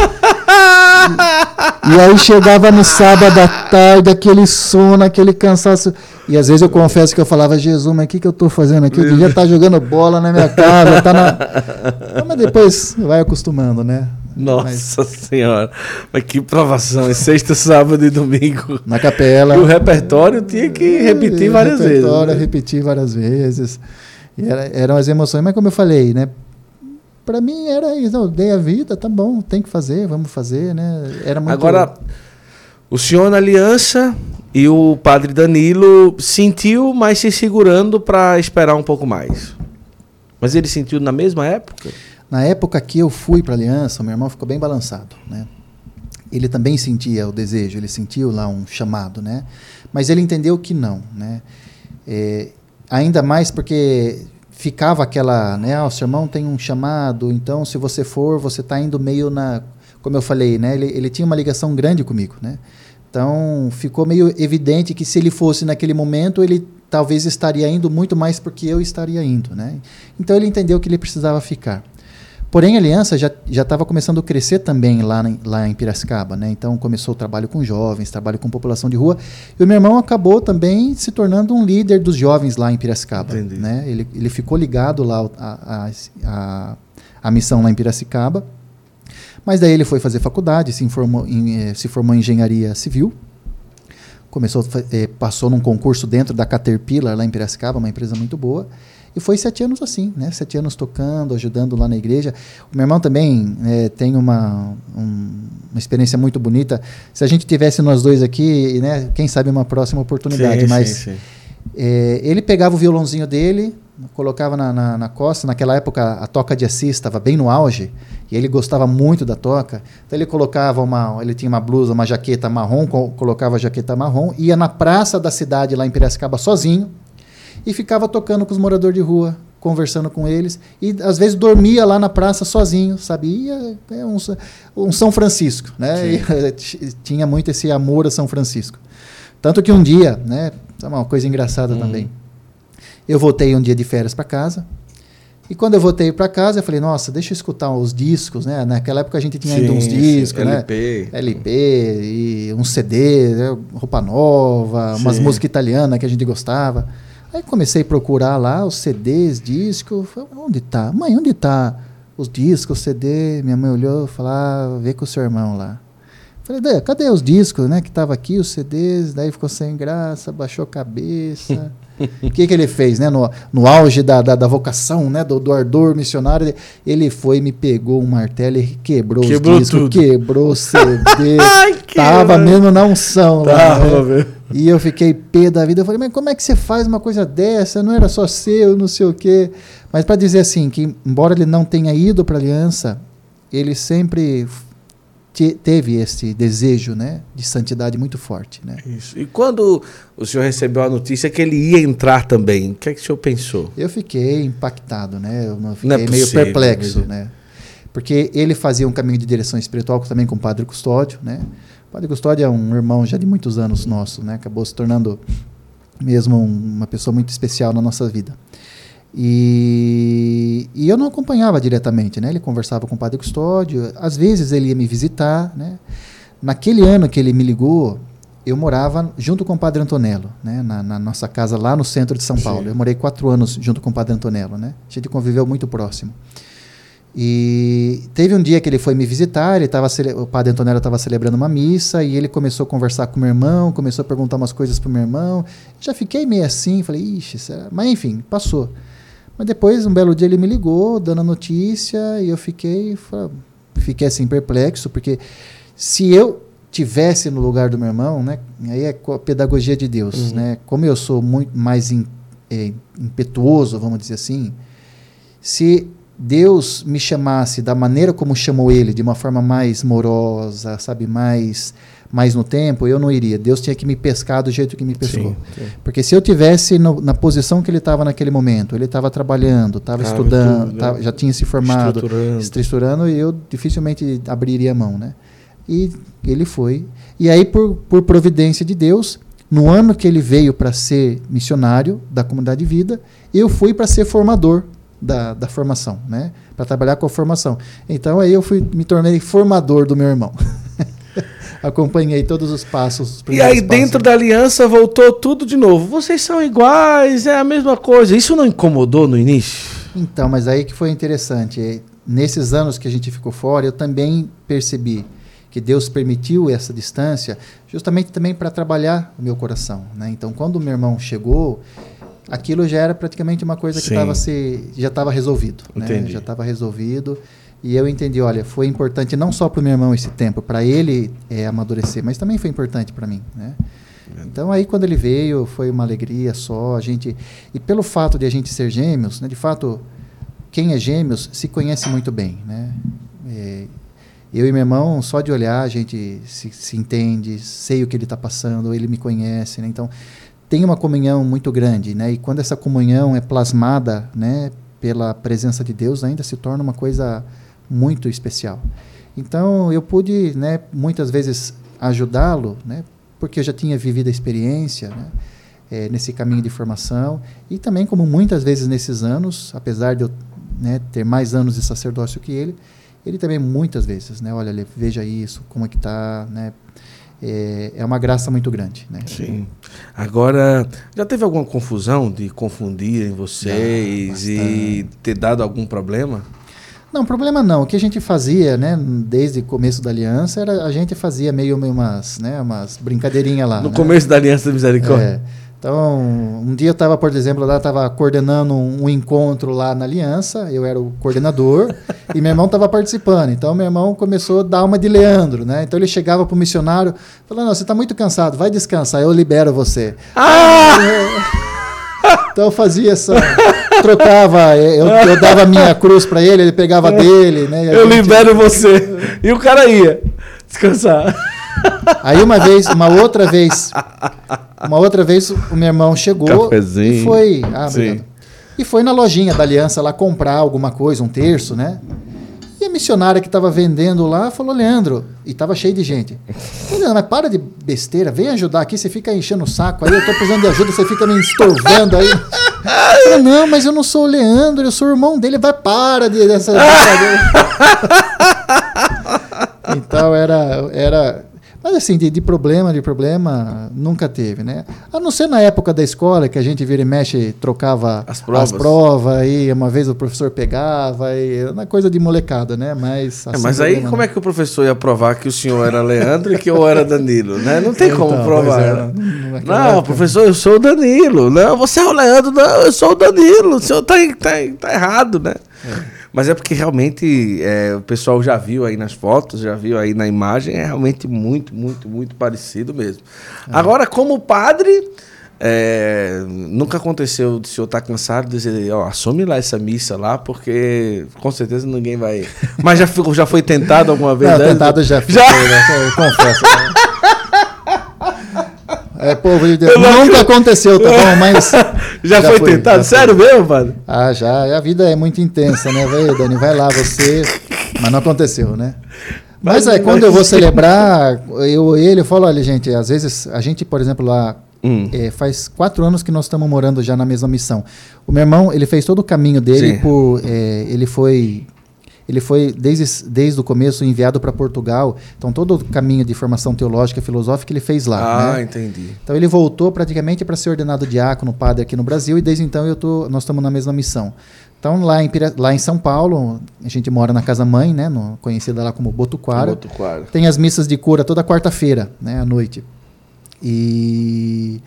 E, aí chegava no sábado à tarde, aquele sono, aquele cansaço. E às vezes eu confesso que eu falava, Jesus, mas o que, que eu estou fazendo aqui? Devia estar tá jogando bola na minha casa. Tá na... Mas depois vai acostumando, né? Nossa Mas... senhora, mas que provação, sexta, sábado e domingo. Na capela. E o repertório tinha que repetir várias vezes. O repertório, né? repetir várias vezes. E era, eram as emoções, mas como eu falei, né? Para mim era isso, eu dei a vida, tá bom, tem que fazer, vamos fazer, né? Era muito... Agora, o senhor na aliança e o padre Danilo sentiu, mas se segurando para esperar um pouco mais. Mas ele sentiu na mesma época? Na época que eu fui para a aliança, meu irmão ficou bem balançado, né? Ele também sentia o desejo, ele sentiu lá um chamado, né? Mas ele entendeu que não, né? É, ainda mais porque ficava aquela, né? Ah, o seu irmão tem um chamado, então se você for, você está indo meio na, como eu falei, né? Ele, ele tinha uma ligação grande comigo, né? Então ficou meio evidente que se ele fosse naquele momento, ele talvez estaria indo muito mais porque eu estaria indo, né? Então ele entendeu que ele precisava ficar. Porém, a aliança já estava começando a crescer também lá, lá em Piracicaba. Né? Então, começou o trabalho com jovens, trabalho com população de rua. E o meu irmão acabou também se tornando um líder dos jovens lá em Piracicaba. Né? Ele, ele ficou ligado lá à, a a missão lá em Piracicaba. Mas daí ele foi fazer faculdade, se, informou em, eh, se formou em engenharia civil. Começou, eh, passou num concurso dentro da Caterpillar lá em Piracicaba, uma empresa muito boa. E foi sete anos assim, né? Sete anos tocando, ajudando lá na igreja. O meu irmão também é, tem uma, um, uma experiência muito bonita. Se a gente tivesse nós dois aqui, né? Quem sabe uma próxima oportunidade. Sim, mas sim, sim. É, ele pegava o violãozinho dele, colocava na, na, na, costa. Naquela época a toca de Assis estava bem no auge e ele gostava muito da toca. Então ele colocava uma, ele tinha uma blusa, uma jaqueta marrom, co colocava a jaqueta marrom, ia na praça da cidade lá em Piracicaba sozinho e ficava tocando com os moradores de rua, conversando com eles e às vezes dormia lá na praça sozinho, sabia? É um, um São Francisco, né? E, tinha muito esse amor a São Francisco. Tanto que um dia, né? É uma coisa engraçada hum. também. Eu voltei um dia de férias para casa. E quando eu voltei para casa, eu falei, nossa, deixa eu escutar os discos, né? Naquela época a gente tinha ainda uns discos, sim, né? LP. LP e um CD, né? roupa nova, sim. umas músicas italianas que a gente gostava. Aí comecei a procurar lá os CDs, discos. Falei, onde tá? Mãe, onde tá os discos, CD? Minha mãe olhou e falou, ah, vê com o seu irmão lá. Falei, cadê os discos, né? Que tava aqui, os CDs, daí ficou sem graça, baixou a cabeça. O que, que ele fez, né? No, no auge da, da, da vocação, né? Do, do, ardor missionário, ele foi, me pegou um martelo e quebrou, quebrou os discos, tudo. quebrou o CD. Ai, tava mesmo na unção tava, lá. Né? E eu fiquei pé da vida. Eu falei, mas como é que você faz uma coisa dessa? Não era só seu, não sei o quê. Mas para dizer assim, que embora ele não tenha ido para a aliança, ele sempre teve esse desejo né, de santidade muito forte. Né? Isso. E quando o senhor recebeu a notícia que ele ia entrar também, o que é que o senhor pensou? Eu fiquei impactado, né? eu fiquei é meio perplexo. Né? Porque ele fazia um caminho de direção espiritual também com o Padre Custódio. Né? Padre Custódio é um irmão já de muitos anos nosso, né? acabou se tornando mesmo uma pessoa muito especial na nossa vida. E, e, eu não acompanhava diretamente, né? Ele conversava com o padre Custódio, às vezes ele ia me visitar, né? Naquele ano que ele me ligou, eu morava junto com o padre Antonello, né? Na, na nossa casa lá no centro de São Paulo. Sim. Eu morei quatro anos junto com o padre Antonello, né? A gente conviveu muito próximo. E teve um dia que ele foi me visitar, ele tava, o padre Antonello estava celebrando uma missa e ele começou a conversar com meu irmão, começou a perguntar umas coisas para o meu irmão. Já fiquei meio assim, falei, ixi, será? mas enfim, passou. Mas depois, um belo dia, ele me ligou, dando a notícia, e eu fiquei, fiquei assim, perplexo, porque se eu tivesse no lugar do meu irmão, né, aí é a pedagogia de Deus, uhum. né, como eu sou muito mais in, é, impetuoso, vamos dizer assim, se Deus me chamasse da maneira como chamou ele, de uma forma mais morosa, sabe, mais mais no tempo, eu não iria. Deus tinha que me pescar do jeito que me pescou. Sim, sim. Porque se eu tivesse no, na posição que ele estava naquele momento, ele estava trabalhando, estava estudando, tudo, tava, né? já tinha se formado, estruturando. estruturando, e eu dificilmente abriria a mão, né? E ele foi. E aí, por, por providência de Deus, no ano que ele veio para ser missionário da comunidade de vida, eu fui para ser formador da, da formação, né? Para trabalhar com a formação. Então aí eu fui, me tornei formador do meu irmão. acompanhei todos os passos. Os e aí, passos. dentro da aliança, voltou tudo de novo. Vocês são iguais, é a mesma coisa. Isso não incomodou no início? Então, mas aí que foi interessante. Nesses anos que a gente ficou fora, eu também percebi que Deus permitiu essa distância, justamente também para trabalhar o meu coração. Né? Então, quando o meu irmão chegou, aquilo já era praticamente uma coisa que tava se, já estava resolvido. Né? Já estava resolvido. E eu entendi, olha, foi importante não só para o meu irmão esse tempo, para ele é, amadurecer, mas também foi importante para mim, né? Então aí quando ele veio foi uma alegria só, a gente e pelo fato de a gente ser gêmeos, né, de fato quem é gêmeos se conhece muito bem, né? É, eu e meu irmão só de olhar a gente se, se entende, sei o que ele está passando, ele me conhece, né? Então tem uma comunhão muito grande, né? E quando essa comunhão é plasmada, né, pela presença de Deus, ainda se torna uma coisa muito especial. Então eu pude, né, muitas vezes ajudá-lo, né, porque eu já tinha vivido a experiência, né, é, nesse caminho de formação e também como muitas vezes nesses anos, apesar de eu né, ter mais anos de sacerdócio que ele, ele também muitas vezes, né, olha, veja isso, como é que está, né, é, é, uma graça muito grande, né? Sim. Agora, já teve alguma confusão de confundirem vocês e ter dado algum problema? Não, problema não. O que a gente fazia, né, desde o começo da aliança, era a gente fazia meio, meio umas, né, umas brincadeirinhas lá. No né? começo da aliança da misericórdia. É. Então, um dia eu estava, por exemplo, lá estava coordenando um, encontro lá na aliança, eu era o coordenador e meu irmão estava participando. Então, meu irmão começou a dar uma de Leandro, né? Então ele chegava para o missionário, falando: "Não, você está muito cansado, vai descansar, eu libero você". Ah! Então eu fazia essa. Trocava, eu, eu dava a minha cruz para ele, ele pegava dele, né? Eu gente... libero você. E o cara ia descansar. Aí uma vez, uma outra vez, uma outra vez o meu irmão chegou Cafezinho. e foi. Ah. E foi na lojinha da Aliança lá comprar alguma coisa, um terço, né? E a missionária que estava vendendo lá falou, Leandro, e estava cheio de gente. Falei, mas para de besteira, vem ajudar aqui, você fica enchendo o saco aí, eu estou precisando de ajuda, você fica me estorvando aí. Falei, não, mas eu não sou o Leandro, eu sou o irmão dele, vai, para de, dessa. então era, era mas assim, de, de, problema, de problema, nunca teve, né? A não ser na época da escola, que a gente vira e mexe, trocava as provas, as provas e uma vez o professor pegava, e uma coisa de molecada, né? Mas, assim, é, mas aí como é que o professor ia provar que o senhor era Leandro e que eu era Danilo, né? Não tem então, como provar. É, não, não, professor, eu sou o Danilo. Não, você é o Leandro, não, eu sou o Danilo. O senhor tá, tá, tá errado, né? É. Mas é porque realmente é, o pessoal já viu aí nas fotos, já viu aí na imagem, é realmente muito, muito, muito parecido mesmo. É. Agora, como padre, é, nunca aconteceu de senhor estar tá cansado de dizer, ó, assume lá essa missa lá, porque com certeza ninguém vai. Mas já, já foi tentado alguma vez? Não, né? tentado já já? Né? Eu confesso. Né? É, povo de Deus. Nunca aconteceu, tá bom? Mas. já, já foi, foi tentado? Já Sério foi. mesmo, padre? Ah, já. A vida é muito intensa, né? Vai, Dani, vai lá, você. Mas não aconteceu, né? Mas, mas é, quando eu vou celebrar, eu ele, eu falo, olha, gente, às vezes, a gente, por exemplo, lá. Hum. É, faz quatro anos que nós estamos morando já na mesma missão. O meu irmão, ele fez todo o caminho dele por. É, ele foi ele foi, desde, desde o começo, enviado para Portugal. Então, todo o caminho de formação teológica e filosófica ele fez lá. Ah, né? entendi. Então, ele voltou praticamente para ser ordenado diácono, padre aqui no Brasil, e desde então eu tô, nós estamos na mesma missão. Então, lá em, lá em São Paulo, a gente mora na Casa Mãe, né, no, conhecida lá como Botuquara. Botuquara. Tem as missas de cura toda quarta-feira, né, à noite. E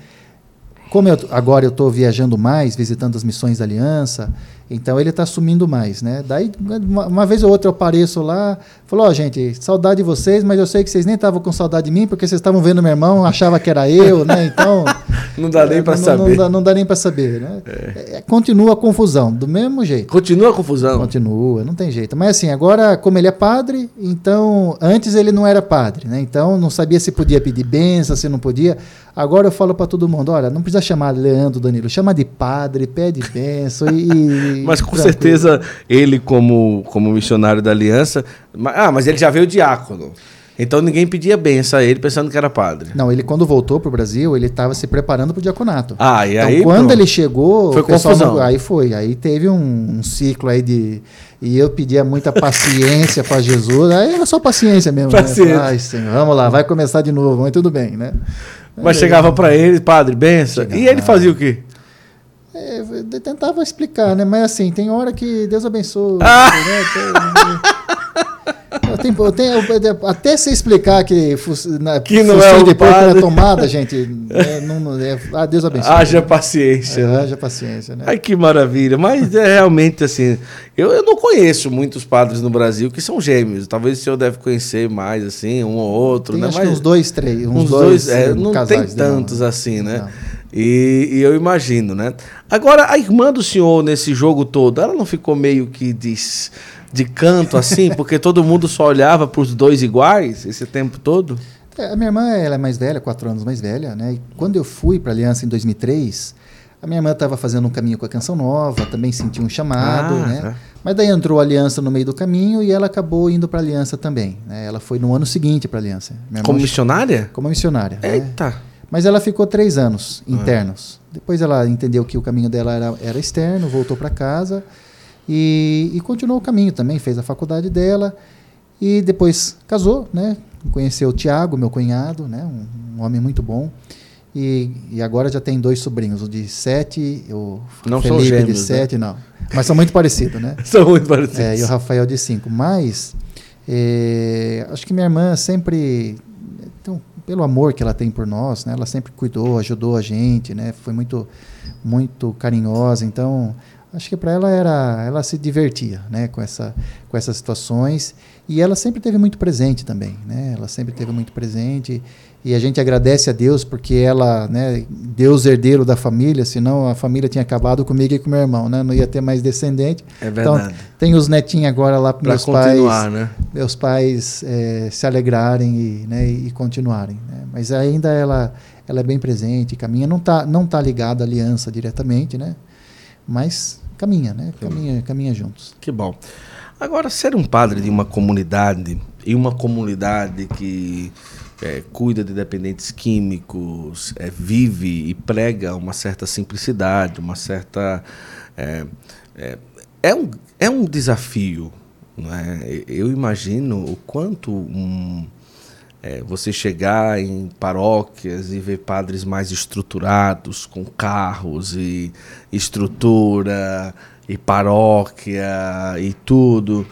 como eu, agora eu estou viajando mais, visitando as missões da Aliança, então ele está sumindo mais, né? Daí, uma, uma, vez ou outra eu apareço lá, falou, ó, oh, gente, saudade de vocês, mas eu sei que vocês nem estavam com saudade de mim, porque vocês estavam vendo meu irmão, achava que era eu, né? Então. não dá nem para saber. Não dá, não dá nem para saber, né? É. É, continua a confusão, do mesmo jeito. Continua a confusão. Continua, não tem jeito. Mas assim, agora, como ele é padre, então. Antes ele não era padre, né? Então não sabia se podia pedir benção, se não podia. Agora eu falo para todo mundo: olha, não precisa chamar Leandro Danilo, chama de padre, pede benção e mas com Tranquilo. certeza ele, como, como missionário da aliança. Ah, mas ele já veio diácono. Então ninguém pedia benção a ele pensando que era padre. Não, ele quando voltou para o Brasil, ele estava se preparando para o diaconato. Ah, e então, aí. quando pronto. ele chegou. Foi confusão. Não, aí foi. Aí teve um, um, ciclo aí de. E eu pedia muita paciência para Jesus. Aí era só paciência mesmo. Né? Paciência. Né? Ai, Senhor, vamos lá, vai começar de novo, mas tudo bem, né? Mas chegava para ele, padre, benção. E ele fazia o quê? É, eu tentava explicar, né? Mas assim, tem hora que Deus abençoe. Ah! Né? Eu, até se explicar que, na, que não é o de porco na tomada, gente. É, não, é, ah, Deus abençoe. Haja paciência. É, haja paciência, né? Ai, que maravilha. Mas é realmente assim. Eu, eu não conheço muitos padres no Brasil que são gêmeos. Talvez o senhor deve conhecer mais, assim, um ou outro. Tem, né? Acho Mas, uns dois, três. Uns, uns dois, dois é, não tem tantos assim, né? Não. E, e, eu imagino, né? Agora, a irmã do senhor nesse jogo todo, ela não ficou meio que de, de canto assim, porque todo mundo só olhava para os dois iguais esse tempo todo? É, a minha irmã ela é mais velha, quatro anos mais velha, né? E quando eu fui para a Aliança em 2003, a minha irmã estava fazendo um caminho com a Canção Nova, também sentiu um chamado, ah, né? Tá. Mas daí entrou a Aliança no meio do caminho e ela acabou indo para a Aliança também. Né? Ela foi no ano seguinte para a Aliança. Como missionária? Como missionária. Né? Eita! Né? Mas ela ficou três anos ah. internos. Depois ela entendeu que o caminho dela era, era externo, voltou para casa e, e, continuou o caminho também. Fez a faculdade dela e depois casou, né? Conheceu o Tiago, meu cunhado, né? Um, um homem muito bom. E, e, agora já tem dois sobrinhos, o de sete, o não Felipe gêmeos, de né? sete, né? não. Mas são muito parecidos, né? são muito parecidos. É, e o Rafael de cinco. Mas é, acho que minha irmã sempre pelo amor que ela tem por nós, né? Ela sempre cuidou, ajudou a gente, né? Foi muito, muito carinhosa. Então, acho que para ela era ela se divertia né com essa com essas situações. E ela sempre teve muito presente também né ela sempre teve muito presente. E a gente agradece a Deus porque ela né Deus herdeiro da família senão a família tinha acabado comigo e com meu irmão né não ia ter mais descendente. É verdade. então tem os netinhos agora lá para meus pais. né? meus pais é, se alegrarem e, né, e continuarem né? mas ainda ela ela é bem presente caminha não tá não tá ligada à aliança diretamente né mas caminha, né? Caminha, caminha juntos. Que bom. Agora, ser um padre de uma comunidade e uma comunidade que é, cuida de dependentes químicos, é, vive e prega uma certa simplicidade, uma certa. É, é, é um, é um desafio. Não é? Eu imagino o quanto um, é, você chegar em paróquias e ver padres mais estruturados, com carros e estrutura e paróquia e tudo.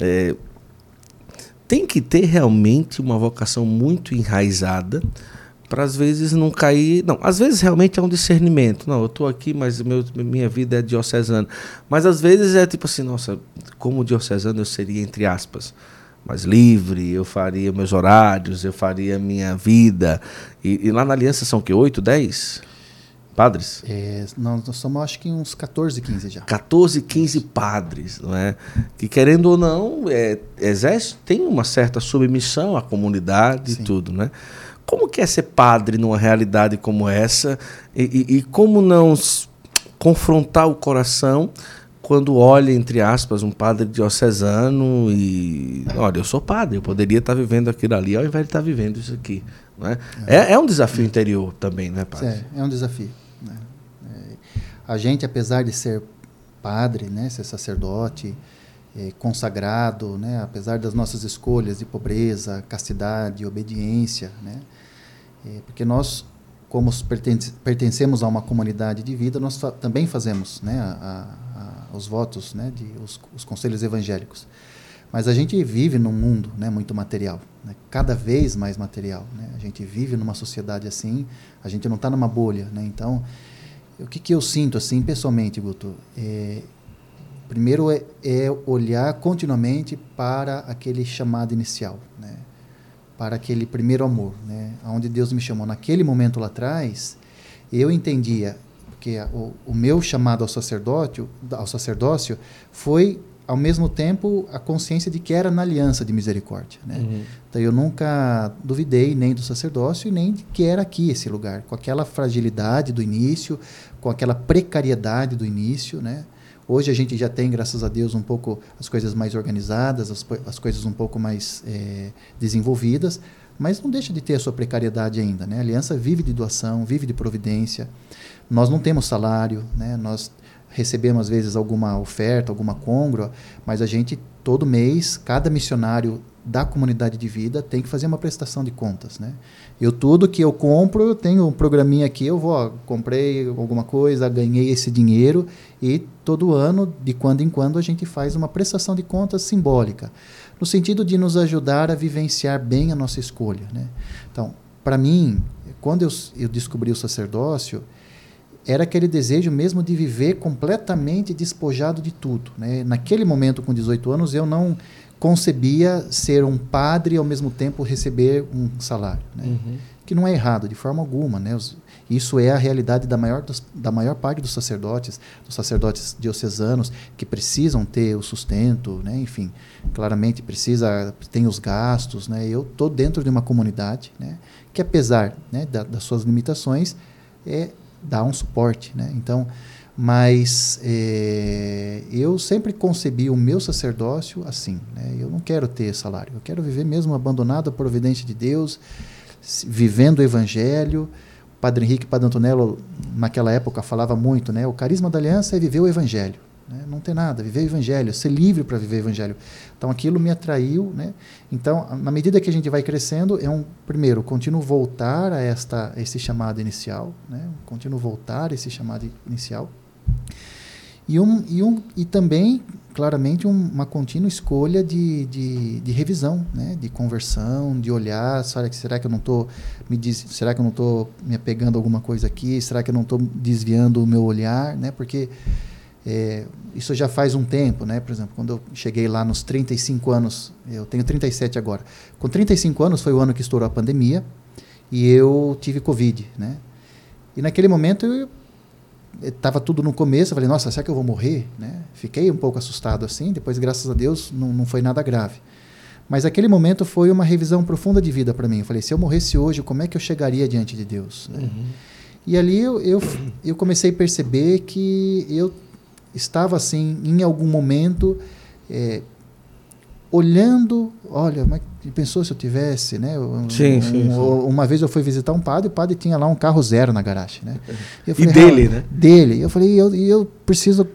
É, tem que ter realmente uma vocação muito enraizada para às vezes não cair. Não, às vezes realmente é um discernimento. Não, eu estou aqui, mas meu, minha vida é diocesana. Mas às vezes é tipo assim, nossa, como diocesano eu seria, entre aspas, mais livre, eu faria meus horários, eu faria minha vida. E, e lá na aliança são o quê? 8, 10 padres? É, nós, nós somos acho que uns 14, 15 já. 14, 15 padres, não é? Que querendo ou não, é, exerce, tem uma certa submissão à comunidade Sim. e tudo, né? Como que é ser padre numa realidade como essa? E, e, e como não confrontar o coração quando olha, entre aspas, um padre diocesano e. Olha, eu sou padre, eu poderia estar vivendo aquilo ali ao invés de estar vivendo isso aqui. Né? É. É, é um desafio interior também, né, padre? É, é um desafio. Né? É, a gente, apesar de ser padre, né, ser sacerdote, é, consagrado, né, apesar das nossas escolhas de pobreza, castidade, obediência, né, é, porque nós, como pertencemos a uma comunidade de vida, nós também fazemos né, a, os votos, né, de, os, os conselhos evangélicos. Mas a gente vive num mundo né, muito material, né, cada vez mais material. Né? A gente vive numa sociedade assim, a gente não está numa bolha. Né? Então, o que, que eu sinto assim pessoalmente, Guto? É, primeiro é, é, olhar continuamente para aquele chamado inicial, né? para aquele primeiro amor, né? onde Deus me chamou. Naquele momento lá atrás, eu entendia porque o, o meu chamado ao sacerdócio, ao sacerdócio foi ao mesmo tempo a consciência de que era na aliança de misericórdia, né? Uhum. Então eu nunca duvidei nem do sacerdócio e nem de que era aqui esse lugar, com aquela fragilidade do início, com aquela precariedade do início, né? Hoje a gente já tem, graças a Deus, um pouco as coisas mais organizadas, as, as coisas um pouco mais é, desenvolvidas, mas não deixa de ter a sua precariedade ainda, né? A aliança vive de doação, vive de providência. Nós não temos salário, né? nós recebemos às vezes alguma oferta, alguma congrua, mas a gente todo mês, cada missionário da comunidade de vida tem que fazer uma prestação de contas, né? Eu tudo que eu compro, eu tenho um programinha aqui, eu vou, ó, comprei alguma coisa, ganhei esse dinheiro e todo ano, de quando em quando, a gente faz uma prestação de contas simbólica, no sentido de nos ajudar a vivenciar bem a nossa escolha, né? Então, para mim, quando eu, eu descobri o sacerdócio, era aquele desejo mesmo de viver completamente despojado de tudo. Né? Naquele momento, com 18 anos, eu não concebia ser um padre e ao mesmo tempo receber um salário, né? uhum. que não é errado de forma alguma, né? Isso é a realidade da maior, dos, da maior parte dos sacerdotes, dos sacerdotes diocesanos que precisam ter o sustento, né? Enfim, claramente precisa tem os gastos, né? Eu tô dentro de uma comunidade, né? Que apesar né, da, das suas limitações é dar um suporte, né? Então, mas é, eu sempre concebi o meu sacerdócio assim, né? Eu não quero ter salário, eu quero viver mesmo abandonado à providência de Deus, vivendo o Evangelho. Padre Henrique Padre Antonello, naquela época, falava muito, né? O carisma da aliança é viver o Evangelho. Né? Não tem nada, viver o Evangelho, ser livre para viver o Evangelho. Então aquilo me atraiu. Né? Então, na medida que a gente vai crescendo, é um, primeiro, contínuo voltar a, esta, esse chamado inicial, né? contínuo voltar a esse chamado inicial. E, um, e, um, e também, claramente, um, uma contínua escolha de, de, de, revisão, né? de conversão, de olhar, será que, será que eu não estou me diz, será que eu não estou me apegando a alguma coisa aqui? Será que eu não estou desviando o meu olhar? Né? Porque É, isso já faz um tempo, né? Por exemplo, quando eu cheguei lá nos 35 anos, eu tenho 37 agora. Com 35 anos foi o ano que estourou a pandemia e eu tive Covid, né? E naquele momento eu estava tudo no começo, eu falei, nossa, será que eu vou morrer? Né? Fiquei um pouco assustado assim, depois, graças a Deus, não, não foi nada grave. Mas aquele momento foi uma revisão profunda de vida para mim. Eu falei, se eu morresse hoje, como é que eu chegaria diante de Deus? Né? Uhum. E ali eu, eu, eu comecei a perceber que eu estava assim, em algum momento, é, olhando, olha, mas pensou se eu tivesse, né? Um, sim, sim, um, Uma vez eu fui visitar um padre, o padre tinha lá um carro zero na garagem, né? E, falei, e dele, né? Dele. Eu falei, eu, eu preciso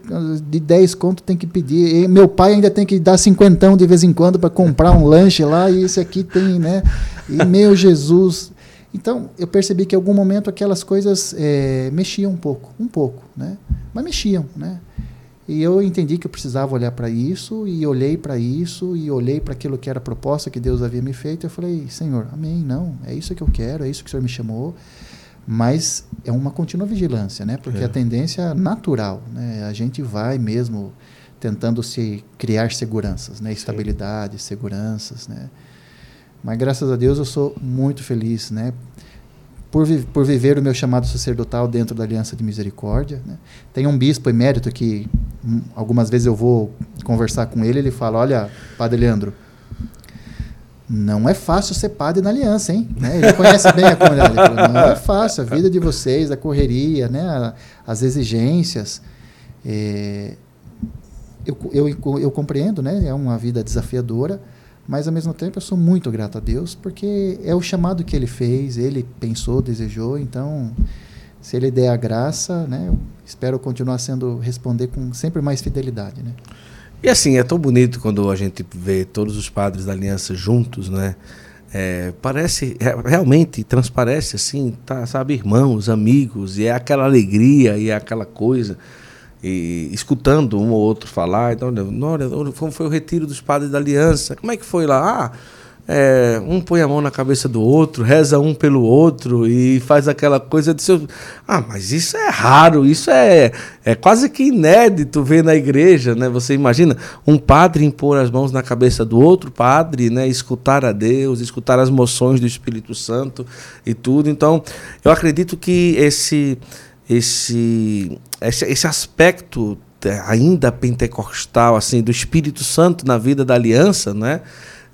de 10 conto, tem que pedir. E meu pai ainda tem que dar cinquentão de vez em quando para comprar um lanche lá, e esse aqui tem, né? E meu Jesus. Então, eu percebi que em algum momento aquelas coisas é, mexiam um pouco, um pouco, né? Mas mexiam, né? E eu entendi que eu precisava olhar para isso, e olhei para isso, e olhei para aquilo que era a proposta que Deus havia me feito. E eu falei, Senhor, amém, não, é isso que eu quero, é isso que o Senhor me chamou. Mas é uma contínua vigilância, né? Porque é. a tendência natural, né? A gente vai mesmo tentando se criar seguranças, né? Estabilidade, seguranças, né? Mas graças a Deus eu sou muito feliz, né? por, vi por viver o meu chamado sacerdotal dentro da Aliança de Misericórdia. Né? Tem um bispo emérito que hum, algumas vezes eu vou conversar com ele, ele fala, olha, Padre Leandro, não é fácil ser padre na aliança, hein? Né? Ele conhece bem a comunidade. Fala, não é fácil, a vida de vocês, a correria, né? as exigências. É, eu, eu, eu compreendo, né? É uma vida desafiadora, mas ao mesmo tempo eu sou muito grato a Deus porque é o chamado que ele fez, ele pensou, desejou, então se ele der a graça, né, espero continuar sendo responder com sempre mais fidelidade, né? E assim, é tão bonito quando a gente vê todos os padres da aliança juntos, né? É, parece, realmente, transparece assim, tá, sabe, irmãos, amigos, e é aquela alegria e é aquela coisa e escutando um ou outro falar. Então, olha, como foi o retiro dos padres da aliança? Como é que foi lá? Ah, é, um põe a mão na cabeça do outro, reza um pelo outro e faz aquela coisa de seu. Ah, mas isso é raro, isso é, é quase que inédito ver na igreja, né? Você imagina um padre impor as mãos na cabeça do outro padre, né? Escutar a Deus, escutar as moções do Espírito Santo e tudo. Então, eu acredito que esse esse, esse, esse aspecto ainda pentecostal, assim, do Espírito Santo na vida da aliança, né?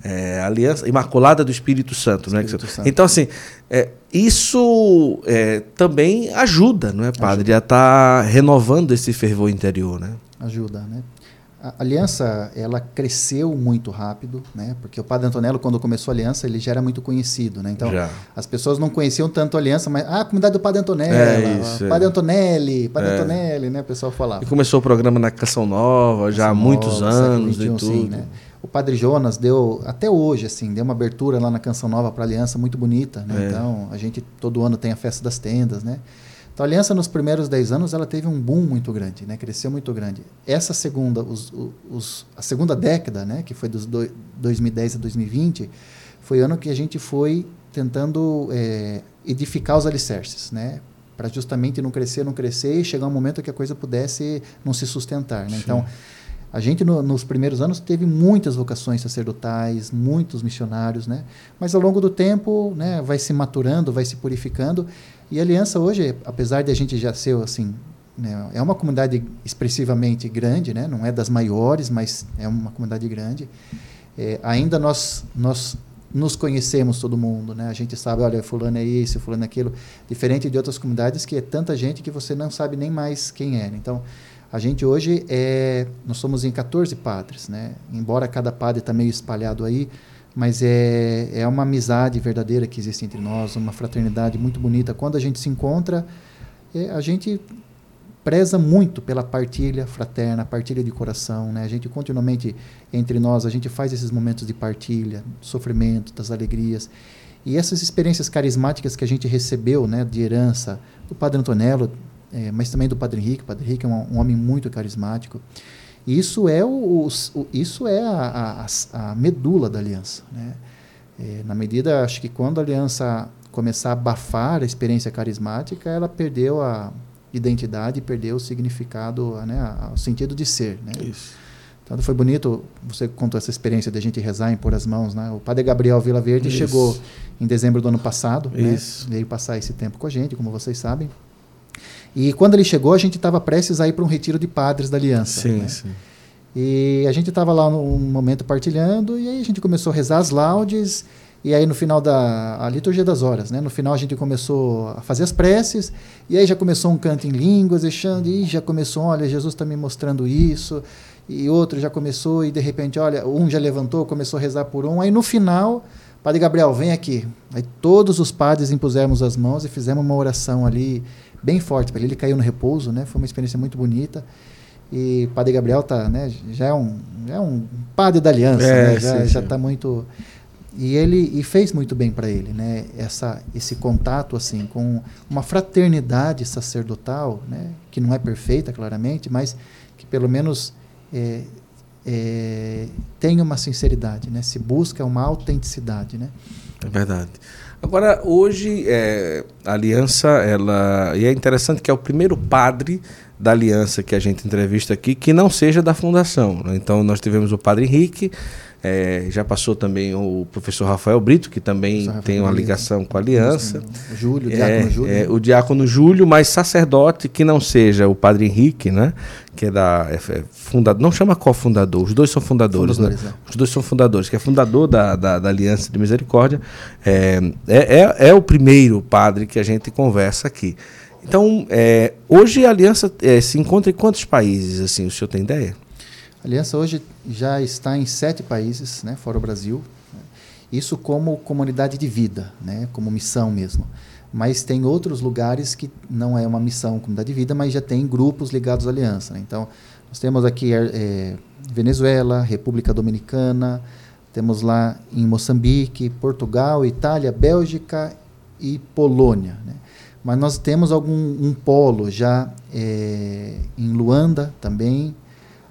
É, aliança imaculada do Espírito Santo, né? Espírito Santo. Então assim, é, isso é, também ajuda, não é, padre, ajuda. a estar tá renovando esse fervor interior, né? Ajuda, né? A aliança ela cresceu muito rápido, né? Porque o Padre Antonello quando começou a aliança ele já era muito conhecido, né? Então já. as pessoas não conheciam tanto a aliança, mas ah, a comunidade do Padre Antonello, é isso, Padre é. Antonelli, Padre é. Antonelli, né? O pessoal falava. E começou o programa na Canção Nova já há muitos Nova, anos 21, e tudo. Sim, né? O Padre Jonas deu até hoje assim deu uma abertura lá na Canção Nova para a aliança muito bonita, né? É. Então a gente todo ano tem a festa das tendas, né? Então, a aliança nos primeiros 10 anos ela teve um boom muito grande, né? cresceu muito grande. Essa segunda, os, os, a segunda década, né? que foi dos do, 2010 a 2020, foi ano que a gente foi tentando é, edificar os alicerces, né? para justamente não crescer, não crescer e chegar um momento que a coisa pudesse não se sustentar. Né? Então, a gente no, nos primeiros anos teve muitas vocações sacerdotais, muitos missionários, né? Mas ao longo do tempo, né, vai se maturando, vai se purificando e a Aliança hoje, apesar de a gente já ser assim, né, é uma comunidade expressivamente grande, né? não é das maiores, mas é uma comunidade grande. É, ainda nós, nós nos conhecemos todo mundo, né? A gente sabe, olha, fulano é isso, fulano é aquilo, diferente de outras comunidades que é tanta gente que você não sabe nem mais quem é. Então, a gente hoje é, nós somos em 14 padres, né? Embora cada padre está meio espalhado aí, mas é, é uma amizade verdadeira que existe entre nós, uma fraternidade muito bonita. Quando a gente se encontra, é, a gente preza muito pela partilha fraterna, partilha de coração, né? A gente continuamente entre nós, a gente faz esses momentos de partilha, sofrimento, das alegrias. E essas experiências carismáticas que a gente recebeu, né, de herança do Padre Antonello, é, mas também do Padre Henrique. O Padre Henrique é um, um homem muito carismático. Isso é, o, o isso é a, a, a, medula da aliança. Né? É, na medida, acho que quando a aliança começar a abafar a experiência carismática, ela perdeu a, identidade perdeu o significado, né, o sentido de ser. Né? Isso. Então foi bonito, você contou essa experiência de a gente rezar e pôr as mãos. Né? O padre Gabriel Vila Verde Isso. chegou em dezembro do ano passado, né? veio passar esse tempo com a gente, como vocês sabem. E quando ele chegou, a gente estava prestes a ir para um retiro de padres da Aliança. Sim, né? sim. E a gente estava lá num momento partilhando, e aí a gente começou a rezar as laudes, e aí no final da a liturgia das horas, né? No final a gente começou a fazer as preces, e aí já começou um canto em línguas, e já começou, olha, Jesus está me mostrando isso, e outro já começou, e de repente, olha, um já levantou, começou a rezar por um, aí no final, Padre Gabriel, vem aqui. Aí todos os padres impusemos as mãos e fizemos uma oração ali bem forte para ele. Ele caiu no repouso, né? Foi uma experiência muito bonita. E o Padre Gabriel tá, né, já é um, já é um padre da aliança, é, né? já, já está muito e ele e fez muito bem para ele, né? Essa esse contato assim com uma fraternidade sacerdotal, né? Que não é perfeita, claramente, mas que pelo menos é, é, tem uma sinceridade, né? Se busca uma autenticidade, né? É verdade. Agora, hoje, é, a aliança, ela. E é interessante que é o primeiro padre da aliança que a gente entrevista aqui que não seja da fundação. Né? Então, nós tivemos o padre Henrique, é, já passou também o professor Rafael Brito, que também tem uma ligação com a aliança. O Júlio, o diácono é, Júlio. É, o diácono Júlio, mas sacerdote que não seja o padre Henrique, né? Que é da. É, é não chama cofundador, os dois são fundadores, né? fundadores né? Os dois são fundadores, que é fundador da, da, da Aliança de Misericórdia. É, é, é, é, o primeiro padre que a gente conversa aqui. Então, é, hoje a aliança é, se encontra em quantos países, assim, o senhor tem ideia? A aliança hoje já está em sete países, né, fora o Brasil. Né. Isso como comunidade de vida, né, como missão mesmo. Mas tem outros lugares que não é uma missão comunidade de vida, mas já tem grupos ligados à aliança. Né. Então, nós temos aqui é, Venezuela, República Dominicana, temos lá em Moçambique, Portugal, Itália, Bélgica e Polônia. Né. Mas nós temos algum um polo já é, em Luanda também,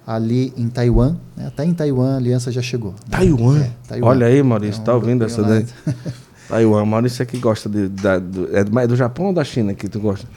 ali em Taiwan. Né? Até em Taiwan a aliança já chegou. Né? Taiwan? É, Taiwan? Olha aí, Maurício, é um tá ouvindo essa daí? Taiwan, Maurício é que gosta de, da, do, é do Japão ou da China que tu gosta?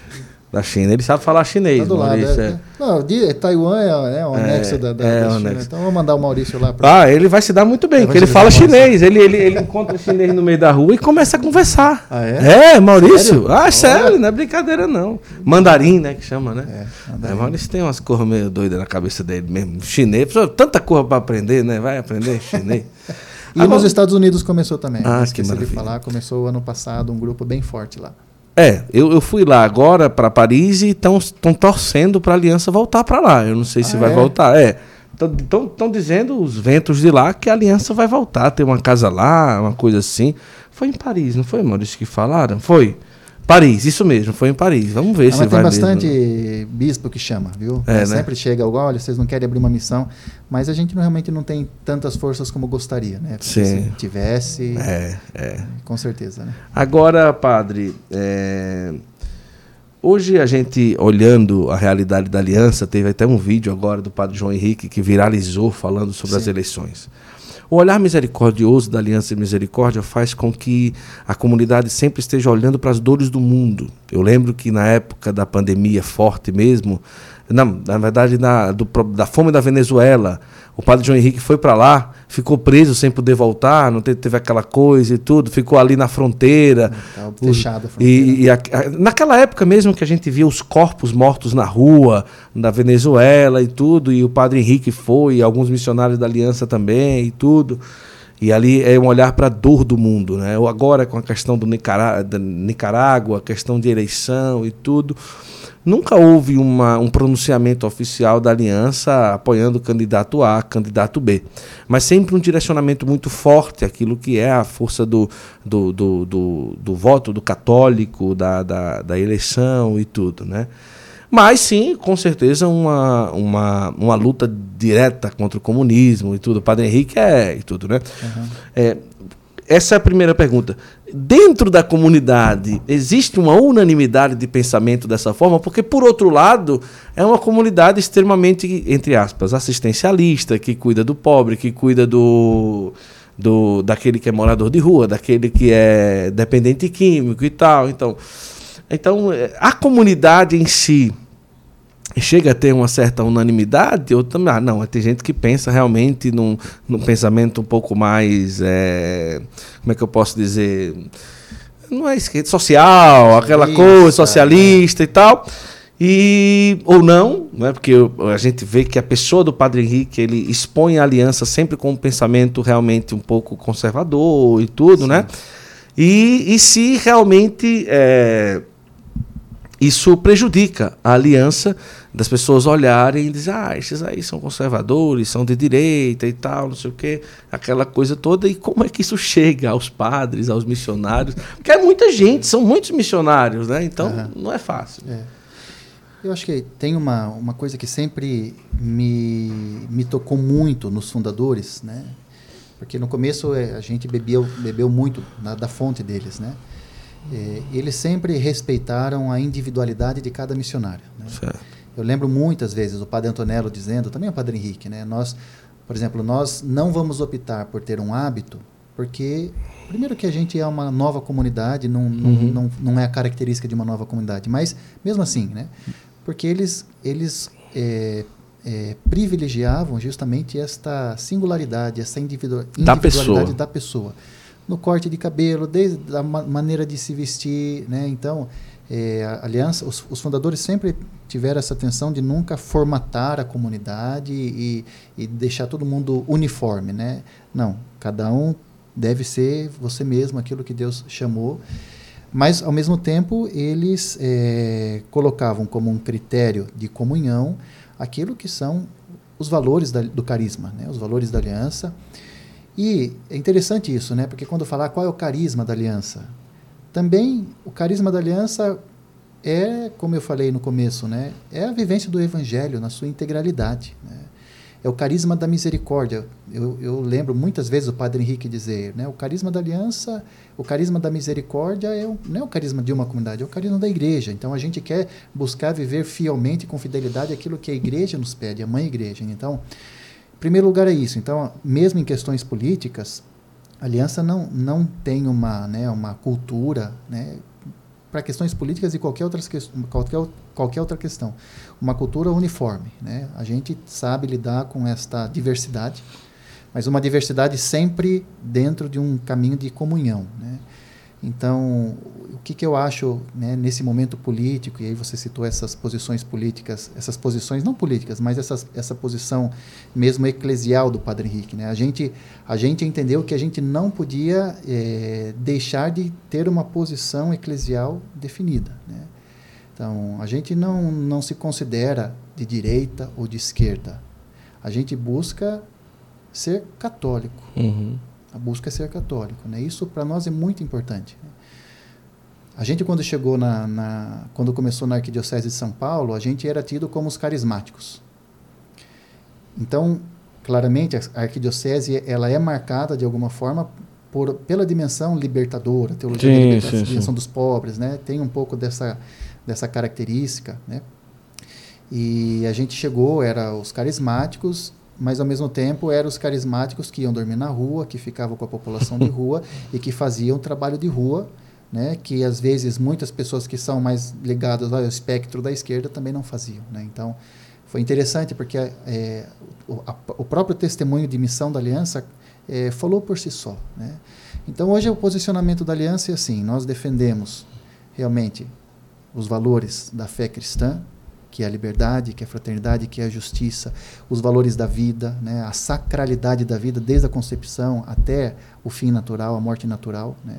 Da China. Ele sabe falar chinês, tá do Maurício. Lado, é, é. Não, de, Taiwan é, é o anexo é, da, da, é da China. Então vou mandar o Maurício lá. Pra... Ah, ele vai se dar muito bem, porque ele fala chinês. Ele, ele, ele encontra chinês no meio da rua e começa a conversar. Ah, é? É, Maurício. Sério? Ah, sério, não é brincadeira não. Mandarim, né, que chama, né? É, é Maurício tem umas cores meio doidas na cabeça dele mesmo. Chinês, tanta cor para aprender, né? Vai aprender chinês. E Agora... nos Estados Unidos começou também. Ah, que maravilha. de falar, começou ano passado um grupo bem forte lá. É, eu, eu fui lá agora para Paris e estão torcendo para a Aliança voltar para lá. Eu não sei se ah, vai é? voltar. É. Estão dizendo os ventos de lá que a Aliança vai voltar, ter uma casa lá, uma coisa assim. Foi em Paris, não foi, Maurício, que falaram? Foi. Paris, isso mesmo, foi em Paris. Vamos ver ah, se vai Tem bastante mesmo. bispo que chama, viu? É, né? Sempre chega, olha, vocês não querem abrir uma missão, mas a gente realmente não tem tantas forças como gostaria, né? Porque Sim. se tivesse, é, é. com certeza, né? Agora, padre, é... hoje a gente, olhando a realidade da aliança, teve até um vídeo agora do padre João Henrique que viralizou falando sobre Sim. as eleições. O olhar misericordioso da Aliança de Misericórdia faz com que a comunidade sempre esteja olhando para as dores do mundo. Eu lembro que na época da pandemia forte mesmo, não, na verdade na, do, da fome da Venezuela, o padre João Henrique foi para lá, ficou preso sem poder voltar, não teve, teve, aquela coisa e tudo, ficou ali na fronteira. Tá fechado a fronteira. E, e a, a, naquela época mesmo que a gente via os corpos mortos na rua, da Venezuela e tudo, e o padre Henrique foi, e alguns missionários da Aliança também e tudo. E ali é um olhar para a dor do mundo. Né? Agora, com a questão do Nicará Nicarágua, a questão de eleição e tudo. Nunca houve uma, um pronunciamento oficial da aliança apoiando o candidato A, candidato B. Mas sempre um direcionamento muito forte, aquilo que é a força do, do, do, do, do voto do católico, da, da, da eleição e tudo. Né? Mas sim, com certeza, uma, uma, uma luta direta contra o comunismo e tudo. O Padre Henrique é e tudo, né? Uhum. É, essa é a primeira pergunta. Dentro da comunidade, existe uma unanimidade de pensamento dessa forma? Porque, por outro lado, é uma comunidade extremamente, entre aspas, assistencialista, que cuida do pobre, que cuida do, do daquele que é morador de rua, daquele que é dependente químico e tal. Então, Então, é, a comunidade em si chega a ter uma certa unanimidade, ou também, ah, não, tem gente que pensa realmente num, num pensamento um pouco mais, é, como é que eu posso dizer, não é esquerda, social, aquela coisa, socialista é. e tal. E, ou não, né? porque a gente vê que a pessoa do Padre Henrique ele expõe a aliança sempre com um pensamento realmente um pouco conservador e tudo, Sim. né? E, e se realmente é, isso prejudica a aliança das pessoas olharem e dizer, ah, esses aí são conservadores, são de direita e tal, não sei o quê, aquela coisa toda. E como é que isso chega aos padres, aos missionários? Porque é muita gente, são muitos missionários, né? Então uhum. não é fácil. É. Eu acho que tem uma, uma coisa que sempre me, me tocou muito nos fundadores, né? Porque no começo é, a gente bebeu, bebeu muito na, da fonte deles, né? É, eles sempre respeitaram a individualidade de cada missionário. Né? Eu lembro muitas vezes o Padre Antonello dizendo, também o Padre Henrique, né? Nós, por exemplo, nós não vamos optar por ter um hábito, porque primeiro que a gente é uma nova comunidade, não, não, uhum. não, não é a característica de uma nova comunidade, mas mesmo assim, né? Porque eles, eles é, é, privilegiavam justamente esta singularidade, essa individualidade da pessoa. da pessoa. No corte de cabelo, desde a ma maneira de se vestir, né? Então, é, a aliança, os, os, fundadores sempre tiveram essa atenção de nunca formatar a comunidade e, e, deixar todo mundo uniforme, né? Não, cada um deve ser você mesmo, aquilo que Deus chamou. Mas, ao mesmo tempo, eles é, colocavam como um critério de comunhão aquilo que são os valores da, do carisma, né? os valores da aliança. E é interessante isso, né? porque quando falar qual é o carisma da aliança, também o carisma da aliança é, como eu falei no começo, né, é a vivência do evangelho na sua integralidade. Né? É o carisma da misericórdia. Eu, eu, lembro muitas vezes o Padre Henrique dizer, né, o carisma da aliança, o carisma da misericórdia é o, não é o carisma de uma comunidade, é o carisma da igreja. Então a gente quer buscar viver fielmente, com fidelidade, aquilo que a igreja nos pede, a mãe igreja. Então, em primeiro lugar é isso. Então, mesmo em questões políticas, a aliança não, não tem uma, né, uma cultura né, para questões políticas e qualquer, outras, qualquer, qualquer outra questão. Uma cultura uniforme. Né? A gente sabe lidar com esta diversidade, mas uma diversidade sempre dentro de um caminho de comunhão. Né? Então, que, que eu acho né, nesse momento político, e aí você citou essas posições políticas, essas posições não políticas, mas essas, essa posição mesmo eclesial do Padre Henrique. Né? A, gente, a gente entendeu que a gente não podia é, deixar de ter uma posição eclesial definida. Né? Então, a gente não, não se considera de direita ou de esquerda. A gente busca ser católico. Uhum. A busca é ser católico. Né? Isso para nós é muito importante. Né? A gente, quando chegou na, na, quando começou na Arquidiocese de São Paulo, a gente era tido como os carismáticos. Então, claramente, a Arquidiocese ela é marcada de alguma forma por, pela dimensão libertadora, teologia sim, da libertação, sim, dimensão sim. dos pobres, né? Tem um pouco dessa, dessa característica, né? E a gente chegou, era os carismáticos, mas ao mesmo tempo eram os carismáticos que iam dormir na rua, que ficavam com a população de rua e que faziam trabalho de rua, né, que às vezes muitas pessoas que são mais ligadas ao espectro da esquerda também não faziam. Né? Então, foi interessante porque é, o, a, o, próprio testemunho de missão da aliança é, falou por si só. Né? Então, hoje o posicionamento da aliança é assim: nós defendemos realmente os valores da fé cristã, que é a liberdade, que é a fraternidade, que é a justiça, os valores da vida, né, a sacralidade da vida, desde a concepção até o fim natural, a morte natural. Né.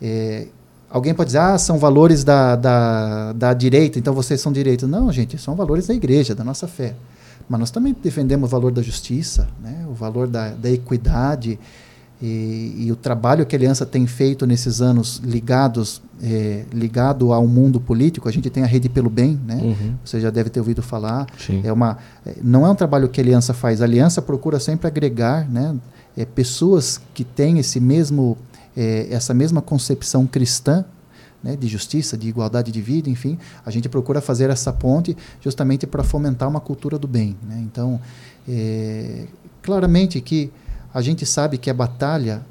É, alguém pode dizer, ah, são valores da, da, da direita, então vocês são direita. Não, gente, são valores da igreja, da nossa fé. Mas nós também defendemos o valor da justiça, né, o valor da, da equidade, e, e, o trabalho que a Aliança tem feito nesses anos ligados é, ligado ao mundo político, a gente tem a Rede pelo Bem, né? Uhum. Você já deve ter ouvido falar. Sim. É uma, é, não é um trabalho que a Aliança faz. A Aliança procura sempre agregar, né? É, pessoas que têm esse mesmo, é, essa mesma concepção cristã né, de justiça, de igualdade de vida, enfim, a gente procura fazer essa ponte justamente para fomentar uma cultura do bem. Né? Então, é, claramente que a gente sabe que a batalha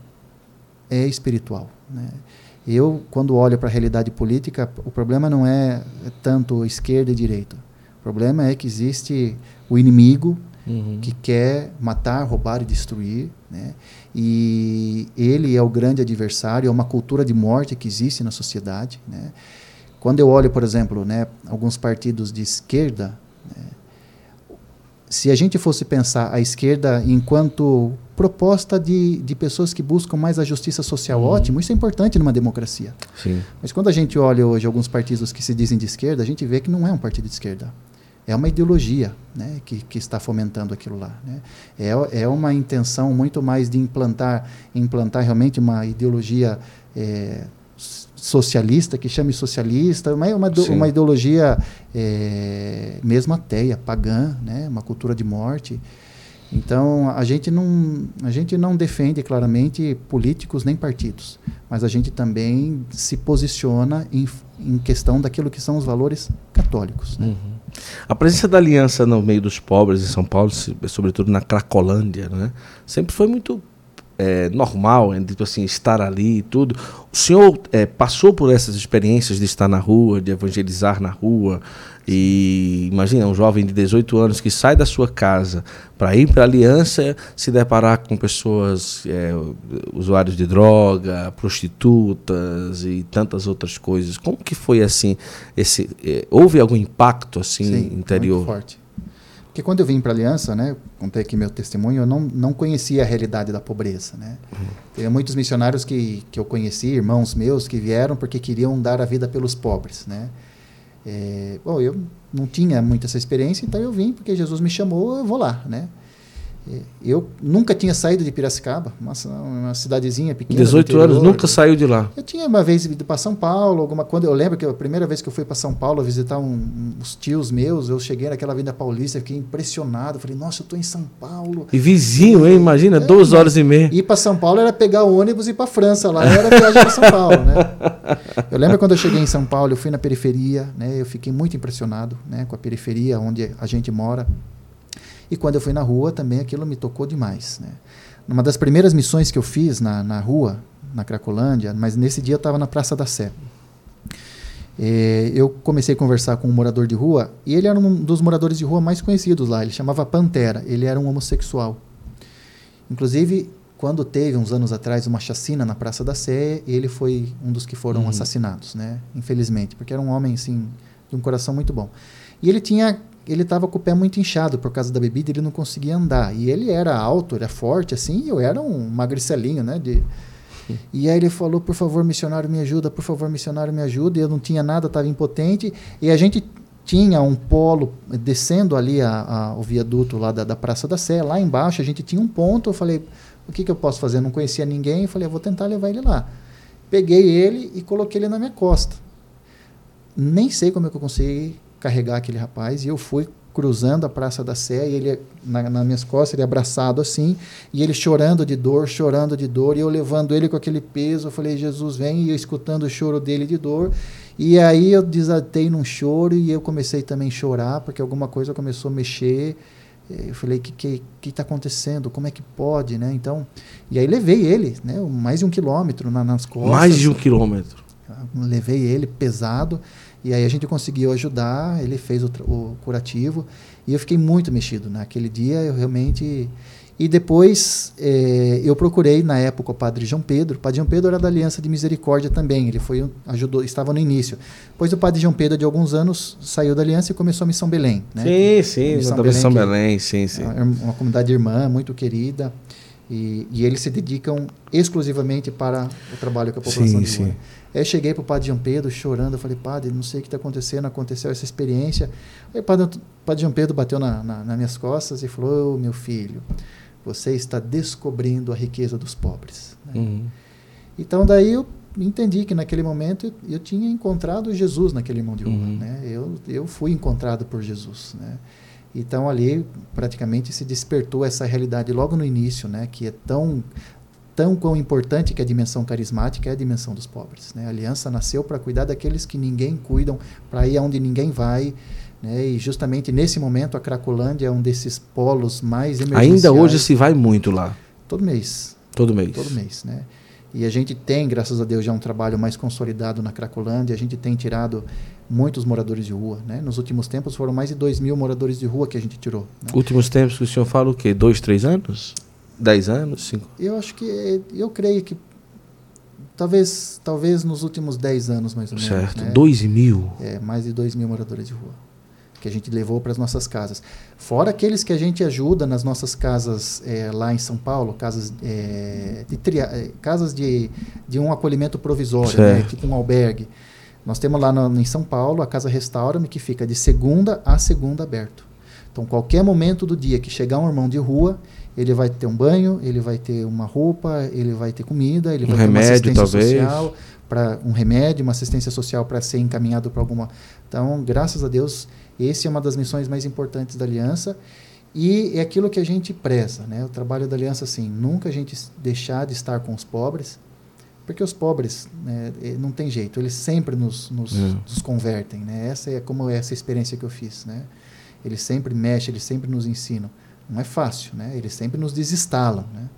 é espiritual. Né? Eu, quando olho para a realidade política, o problema não é tanto esquerda e direita. O problema é que existe o inimigo uhum. que quer matar, roubar e destruir. Né? E ele é o grande adversário, é uma cultura de morte que existe na sociedade. Né? Quando eu olho, por exemplo, né, alguns partidos de esquerda, né, se a gente fosse pensar a esquerda enquanto proposta de, de pessoas que buscam mais a justiça social, uhum. ótimo, isso é importante numa democracia. Sim. Mas quando a gente olha hoje alguns partidos que se dizem de esquerda, a gente vê que não é um partido de esquerda. É uma ideologia né, que, que está fomentando aquilo lá. Né? É, é uma intenção muito mais de implantar, implantar realmente uma ideologia é, socialista, que chame socialista, uma, uma, uma ideologia é, mesmo ateia, pagã, né? uma cultura de morte. Então, a gente, não, a gente não defende claramente políticos nem partidos, mas a gente também se posiciona em, em questão daquilo que são os valores católicos. Né? Uhum. A presença da aliança no meio dos pobres em São Paulo, sobretudo na Cracolândia, né? sempre foi muito é, normal, é, tipo assim, estar ali e tudo. O senhor é, passou por essas experiências de estar na rua, de evangelizar na rua, e imagina um jovem de 18 anos que sai da sua casa para ir para a aliança, se deparar com pessoas, é, usuários de droga, prostitutas e tantas outras coisas. Como que foi assim? Esse, é, houve algum impacto assim Sim, interior? Muito forte. Porque quando eu vim para a Aliança, né, contei aqui meu testemunho, eu não, não conhecia a realidade da pobreza. Né? Uhum. Tem muitos missionários que, que eu conheci, irmãos meus, que vieram porque queriam dar a vida pelos pobres. Né? É, bom, eu não tinha muita essa experiência, então eu vim porque Jesus me chamou, eu vou lá. Né? Eu nunca tinha saído de Piracicaba, uma, uma cidadezinha pequena. 18 anos, nunca saiu de lá. Eu tinha uma vez ido para São Paulo, alguma quando eu lembro que a primeira vez que eu fui para São Paulo visitar um, uns tios meus, eu cheguei naquela Avenida Paulista, fiquei impressionado, falei: "Nossa, eu estou em São Paulo". E vizinho, hein? Imagina, é, duas horas e meia. Ir para São Paulo era pegar o ônibus e ir para França, lá era viagem para São Paulo, né? Eu lembro quando eu cheguei em São Paulo, eu fui na periferia, né? Eu fiquei muito impressionado, né, com a periferia onde a gente mora. E quando eu fui na rua, também aquilo me tocou demais. Né? Numa das primeiras missões que eu fiz na, na rua, na Cracolândia, mas nesse dia eu estava na Praça da Sé. É, eu comecei a conversar com um morador de rua e ele era um dos moradores de rua mais conhecidos lá. Ele chamava Pantera. Ele era um homossexual. Inclusive, quando teve uns anos atrás uma chacina na Praça da Sé, ele foi um dos que foram uhum. assassinados, né? Infelizmente, porque era um homem assim de um coração muito bom. E ele tinha ele estava com o pé muito inchado por causa da bebida, ele não conseguia andar. E ele era alto, era forte, assim, e eu era um magricelinho, né? De... E aí ele falou, por favor, missionário, me ajuda, por favor, missionário, me ajuda. E eu não tinha nada, estava impotente. E a gente tinha um polo descendo ali a, a, o viaduto lá da, da, Praça da Sé, lá embaixo a gente tinha um ponto. Eu falei, o que, que eu posso fazer? Eu não conhecia ninguém. Eu falei, eu vou tentar levar ele lá. Peguei ele e coloquei ele na minha costa. Nem sei como é que eu consegui carregar aquele rapaz e eu fui cruzando a Praça da Sé e ele na, nas minhas costas, ele abraçado assim, e ele chorando de dor, chorando de dor, e eu levando ele com aquele peso, eu falei, Jesus vem, e eu escutando o choro dele de dor, e aí eu desatei num choro e eu comecei também a chorar, porque alguma coisa começou a mexer, eu falei, o que que que está acontecendo? Como é que pode, né? Então, e aí levei ele, né? Mais de um quilômetro na, nas costas. Mais de um quilômetro. Levei ele pesado, e aí a gente conseguiu ajudar, ele fez o, o curativo e eu fiquei muito mexido. Naquele dia eu realmente. E depois eh, eu procurei na época o Padre João Pedro. O Padre João Pedro era da Aliança de Misericórdia também. Ele foi ajudou, estava no início. Depois o Padre João Pedro de alguns anos saiu da Aliança e começou a Missão Belém. Né? Sim, sim, Missão da Belém, Missão Belém, sim, sim. É uma comunidade irmã muito querida. E, e, eles se dedicam exclusivamente para o trabalho com a população sim, de rua. Sim. Aí cheguei para o padre João Pedro chorando, eu falei, padre, não sei o que está acontecendo, aconteceu essa experiência. Aí o padre, padre João Pedro bateu na, na, nas minhas costas e falou, oh, meu filho, você está descobrindo a riqueza dos pobres. Né? Uhum. Então daí eu entendi que naquele momento eu, eu, tinha encontrado Jesus naquele irmão de rua. Uhum. Né? Eu, eu fui encontrado por Jesus. Né? Então ali praticamente se despertou essa realidade logo no início, né, que é tão tão quão importante que a dimensão carismática é a dimensão dos pobres. Né? A aliança nasceu para cuidar daqueles que ninguém cuidam, para ir aonde ninguém vai. Né? E justamente nesse momento a Cracolândia é um desses polos mais emergenciais. Ainda hoje se vai muito lá. Todo mês. Todo mês. Todo mês, né? E a gente tem, graças a Deus, já um trabalho mais consolidado na Cracolândia. A gente tem tirado muitos moradores de rua. Né? Nos últimos tempos foram mais de 2 mil moradores de rua que a gente tirou. Né? Últimos tempos que o senhor fala o quê? Dois, três anos? Dez anos? Cinco? Eu acho que, eu creio que talvez, talvez nos últimos dez anos mais ou menos. Certo, né? dois mil? É, mais de dois mil moradores de rua que a gente levou para as nossas casas. Fora aqueles que a gente ajuda nas nossas casas é, lá em São Paulo, casas, é, de, tria, é, casas de, de um acolhimento provisório, né, tipo um albergue. Nós temos lá no, em São Paulo a Casa Restaura-me, que fica de segunda a segunda aberto. Então, qualquer momento do dia que chegar um irmão de rua, ele vai ter um banho, ele vai ter uma roupa, ele vai ter comida, ele um vai remédio, ter uma assistência talvez. social, para um remédio, uma assistência social para ser encaminhado para alguma. Então, graças a Deus, esse é uma das missões mais importantes da Aliança e é aquilo que a gente preza, né? O trabalho da Aliança, assim, nunca a gente deixar de estar com os pobres, porque os pobres né, não tem jeito, eles sempre nos, nos, é. nos, convertem, né? Essa é como é essa experiência que eu fiz, né? Eles sempre mexem, eles sempre nos ensinam. Não é fácil, né? Eles sempre nos desinstalam, né?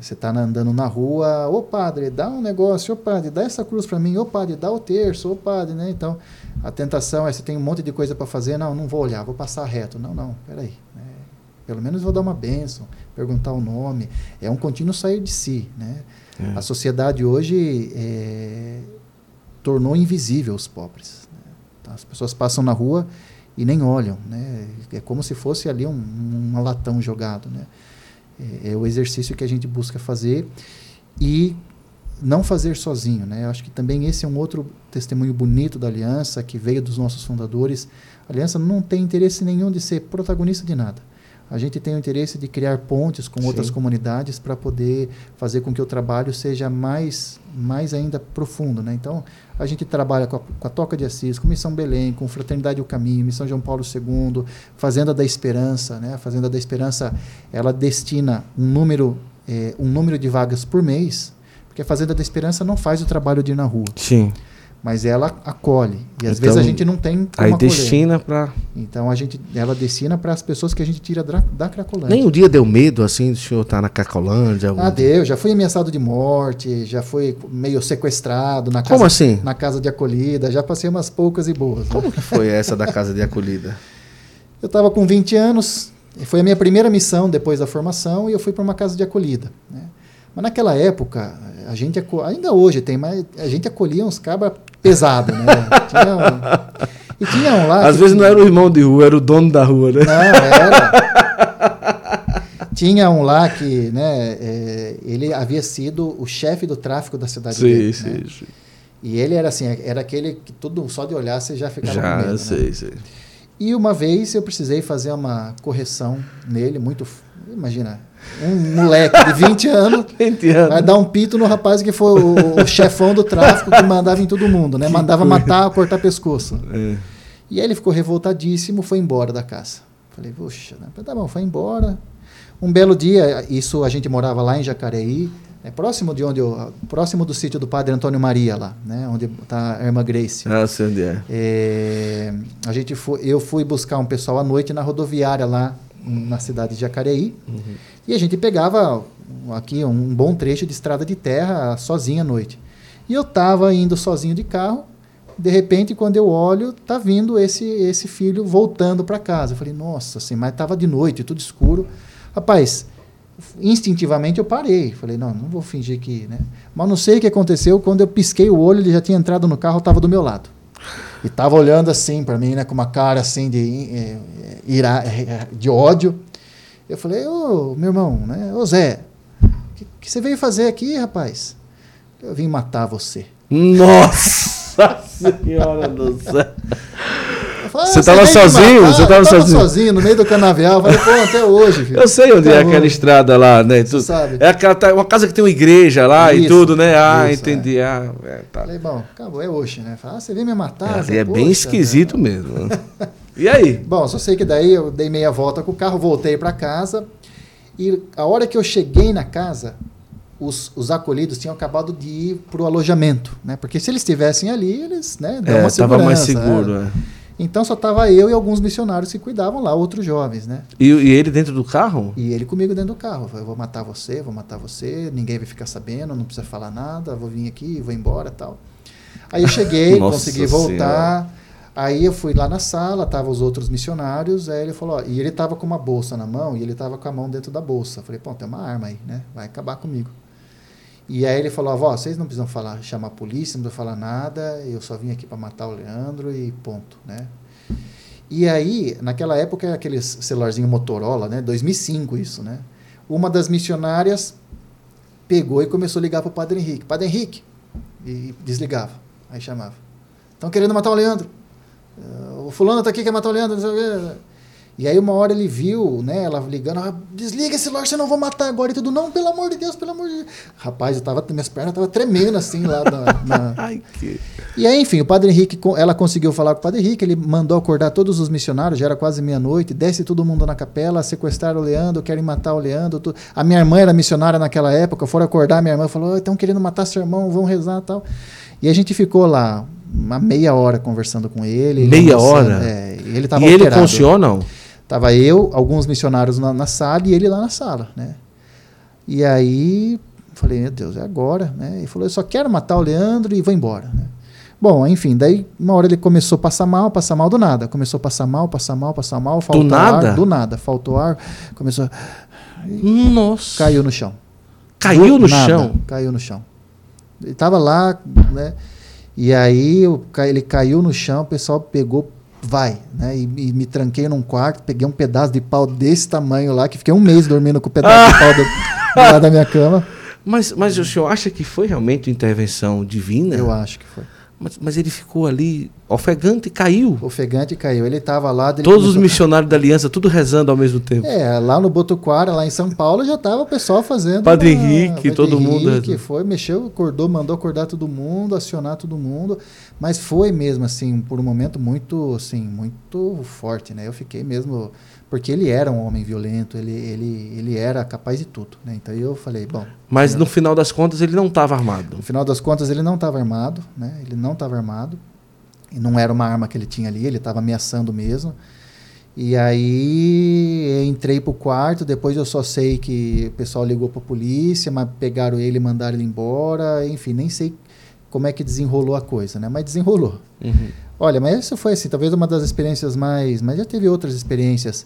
Você está andando na rua, ô padre, dá um negócio, ô padre, dá essa cruz para mim, ô padre, dá o terço, ô padre, né? Então, a tentação é, você tem um monte de coisa para fazer, não, não vou olhar, vou passar reto. Não, não, peraí. Né? Pelo menos vou dar uma bênção, perguntar o nome. É um contínuo sair de si, né? É. A sociedade hoje é, tornou invisível os pobres. Né? Então, as pessoas passam na rua e nem olham, né? É como se fosse ali um, um latão jogado, né? É, é, o exercício que a gente busca fazer e não fazer sozinho, né? Eu acho que também esse é um outro testemunho bonito da aliança que veio dos nossos fundadores. A aliança não tem interesse nenhum de ser protagonista de nada. A gente tem o interesse de criar pontes com Sim. outras comunidades para poder fazer com que o trabalho seja mais, mais ainda profundo. Né? Então, a gente trabalha com a, com a Toca de Assis, com Missão Belém, com Fraternidade o Caminho, Missão João Paulo II, Fazenda da Esperança. Né? A Fazenda da Esperança ela destina um número, é, um número de vagas por mês, porque a Fazenda da Esperança não faz o trabalho de ir na rua. Sim mas ela acolhe. E às então, vezes a gente não tem como Aí destina para... Então a gente, ela destina para as pessoas que a gente tira da, da Cracolândia. Nem um dia deu medo, assim, do senhor estar tá na Cracolândia? Ah, deu. Já fui ameaçado de morte, já fui meio sequestrado na casa, como assim? na casa de acolhida, já passei umas poucas e boas. Né? Como que foi essa da casa de acolhida? Eu estava com 20 anos, foi a minha primeira missão depois da formação, e eu fui para uma casa de acolhida. Né? Mas naquela época, a gente ainda hoje tem, mas a gente acolhia uns cabras pesados, né? tinha um, e tinha um lá. Às vezes não era o irmão de rua, era o dono da rua, né? Não, era. tinha um lá que, né, é, ele havia sido o chefe do tráfico da cidade sim, dele. Sim, né? sim. E ele era assim, era aquele que tudo só de olhar você já ficava já, com medo. Já, sei, né? sei. E uma vez eu precisei fazer uma correção nele, muito. Imagina, um moleque de 20 anos, 20 anos. vai dar um pito no rapaz que foi o, o chefão do tráfico que mandava em todo mundo, né? Que mandava coisa. matar, cortar pescoço. É. E aí ele ficou revoltadíssimo, foi embora da casa. Falei, puxa, né? tá bom, foi embora. Um belo dia, isso a gente morava lá em Jacareí, é próximo de onde eu, próximo do sítio do Padre Antônio Maria lá, né, onde está a irmã Grace. Ah, sei onde é. é. A gente foi, eu fui buscar um pessoal à noite na rodoviária lá na cidade de Jacareí. Uhum. E a gente pegava aqui um bom trecho de estrada de terra sozinho à noite. E eu estava indo sozinho de carro, de repente, quando eu olho, tá vindo esse esse filho voltando para casa. Eu falei, nossa, assim, mas estava de noite, tudo escuro. Rapaz, instintivamente eu parei. Falei, não, não vou fingir que. Né? Mas não sei o que aconteceu. Quando eu pisquei o olho, ele já tinha entrado no carro, estava do meu lado. E estava olhando assim para mim, né, com uma cara assim de, é, ira, de ódio. Eu falei, ô meu irmão, né? Ô Zé, o que, que, você veio fazer aqui, rapaz? Eu vim matar você. Nossa Senhora do céu. Falei, você estava sozinho? Você estava sozinho? sozinho, no meio do canavial. Falei, pô, até hoje. Filho. Eu sei onde tá é bom. aquela estrada lá, né? Tu, sabe? É aquela, tá, uma casa que tem uma igreja lá isso, e tudo, né? Ah, isso, entendi. É. Ah, é, tá. Falei, bom, acabou, é hoje, né? Falei, ah, você veio me matar. É, é bem esquisito né? mesmo. E aí? Bom, só sei que daí eu dei meia volta com o carro, voltei para casa. E a hora que eu cheguei na casa, os, os acolhidos tinham acabado de ir para o alojamento, né? Porque se eles estivessem ali, eles, né, dão é, uma segurança. mais seguro, né? Então só tava eu e alguns missionários que cuidavam lá, outros jovens, né? E, e ele dentro do carro? E ele comigo dentro do carro. Eu vou matar você, vou matar você, ninguém vai ficar sabendo, não precisa falar nada, vou vir aqui, vou embora tal. Aí eu cheguei, consegui voltar. Senhora. Aí eu fui lá na sala, tava os outros missionários, aí ele falou, ó, e ele tava com uma bolsa na mão, e ele tava com a mão dentro da bolsa. Eu falei, pô, tem uma arma aí, né? Vai acabar comigo. E aí ele falou, ó, vocês não precisam falar, chamar a polícia, não precisam falar nada, eu só vim aqui para matar o Leandro e ponto, né? E aí, naquela época, aqueles celularzinho Motorola, né? 2005 isso, né? Uma das missionárias pegou e começou a ligar para o Padre Henrique. Padre Henrique! E desligava. Aí chamava. Estão querendo matar o Leandro. O fulano está aqui, quer matar o Leandro. Não sei o quê. E aí uma hora ele viu, né, ela ligando, ah, desliga esse celular, você não vou matar agora e tudo. Não, pelo amor de Deus, pelo amor de Deus. Rapaz, eu tava, minhas pernas estavam tremendo assim lá na... na... Ai, que... E aí, enfim, o Padre Henrique, ela conseguiu falar com o Padre Henrique, ele mandou acordar todos os missionários, já era quase meia-noite, desce todo mundo na capela, sequestraram o Leandro, querem matar o Leandro. Tu... A minha irmã era missionária naquela época, foram acordar, minha irmã falou, estão querendo matar seu irmão, vão rezar e tal. E a gente ficou lá uma meia hora conversando com ele. Meia hora? É, ele tava e alterado. ele consciou não? Tava eu, alguns missionários na, na, sala e ele lá na sala, né? E aí falei, meu Deus, é agora, né? Ele falou, eu só quero matar o Leandro e vou embora, né? Bom, enfim, daí uma hora ele começou a passar mal, passar mal do nada. Começou a passar mal, passar mal, passar mal, faltou do nada? ar, do nada, faltou ar, começou Nossa. Caiu no chão. Caiu no nada, chão? Caiu no chão. Ele tava lá, né? E aí ele caiu no chão, o pessoal pegou, vai, né? E, e, me tranquei num quarto, peguei um pedaço de pau desse tamanho lá, que fiquei um mês dormindo com o pedaço de pau do, do lado da minha cama. Mas, mas o senhor acha que foi realmente intervenção divina? Eu acho que foi. Mas, mas ele ficou ali ofegante e caiu. Ofegante e caiu. Ele estava lá. Todos começou... os missionários da aliança, tudo rezando ao mesmo tempo. É, lá no Botuquara, lá em São Paulo, já estava o pessoal fazendo. Padre uma... Henrique, Padre todo Henrique, mundo. Que foi, mexeu, acordou, mandou acordar todo mundo, acionar todo mundo. Mas foi mesmo, assim, por um momento muito, assim, muito forte, né? Eu fiquei mesmo porque ele era um homem violento, ele, ele, ele era capaz de tudo. Né? Então eu falei, bom. Mas eu, no final das contas ele não estava armado. No final das contas ele não estava armado, né? Ele não estava armado. E não era uma arma que ele tinha ali, ele estava ameaçando mesmo. E aí entrei pro quarto, depois eu só sei que o pessoal ligou para a polícia, mas pegaram ele e mandaram ele embora, enfim, nem sei como é que desenrolou a coisa, né? Mas desenrolou. Uhum. Olha, mas isso foi assim, talvez uma das experiências mais, mas já teve outras experiências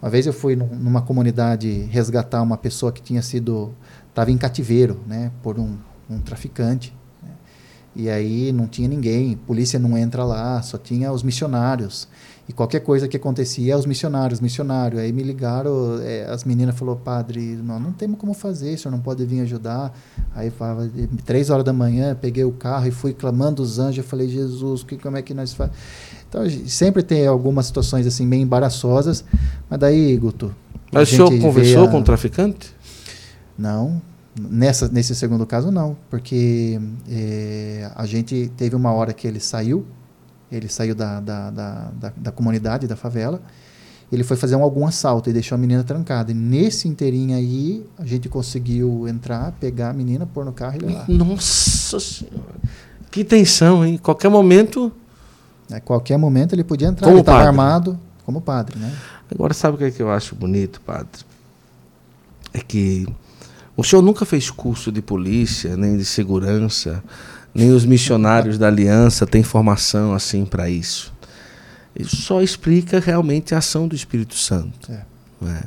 uma vez eu fui numa comunidade resgatar uma pessoa que tinha sido estava em cativeiro, né, por um, um traficante. Né? E aí não tinha ninguém, polícia não entra lá, só tinha os missionários. E qualquer coisa que acontecia, os missionários, missionário. Aí me ligaram, é, as meninas falou, padre, nós não temos como fazer, o senhor não pode vir ajudar. Aí falava, três horas da manhã, peguei o carro e fui clamando os anjos. Eu falei, Jesus, que, como é que nós fazemos? Então, sempre tem algumas situações assim meio embaraçosas, mas daí, Guto. Mas o senhor conversou a... com o traficante? Não, nessa, nesse segundo caso não, porque é, a gente teve uma hora que ele saiu, ele saiu da, da, da, da, da comunidade, da favela, ele foi fazer um, algum assalto e deixou a menina trancada. E nesse inteirinho aí, a gente conseguiu entrar, pegar a menina, pôr no carro e levar. Nossa Senhora! Que tensão, hein? Qualquer momento a qualquer momento ele podia entrar, como ele estava armado como padre, né? Agora sabe o que, é que eu acho bonito, padre? É que o senhor nunca fez curso de polícia, nem de segurança, nem os missionários da aliança têm formação assim para isso. Isso só explica realmente a ação do Espírito Santo. É. Né?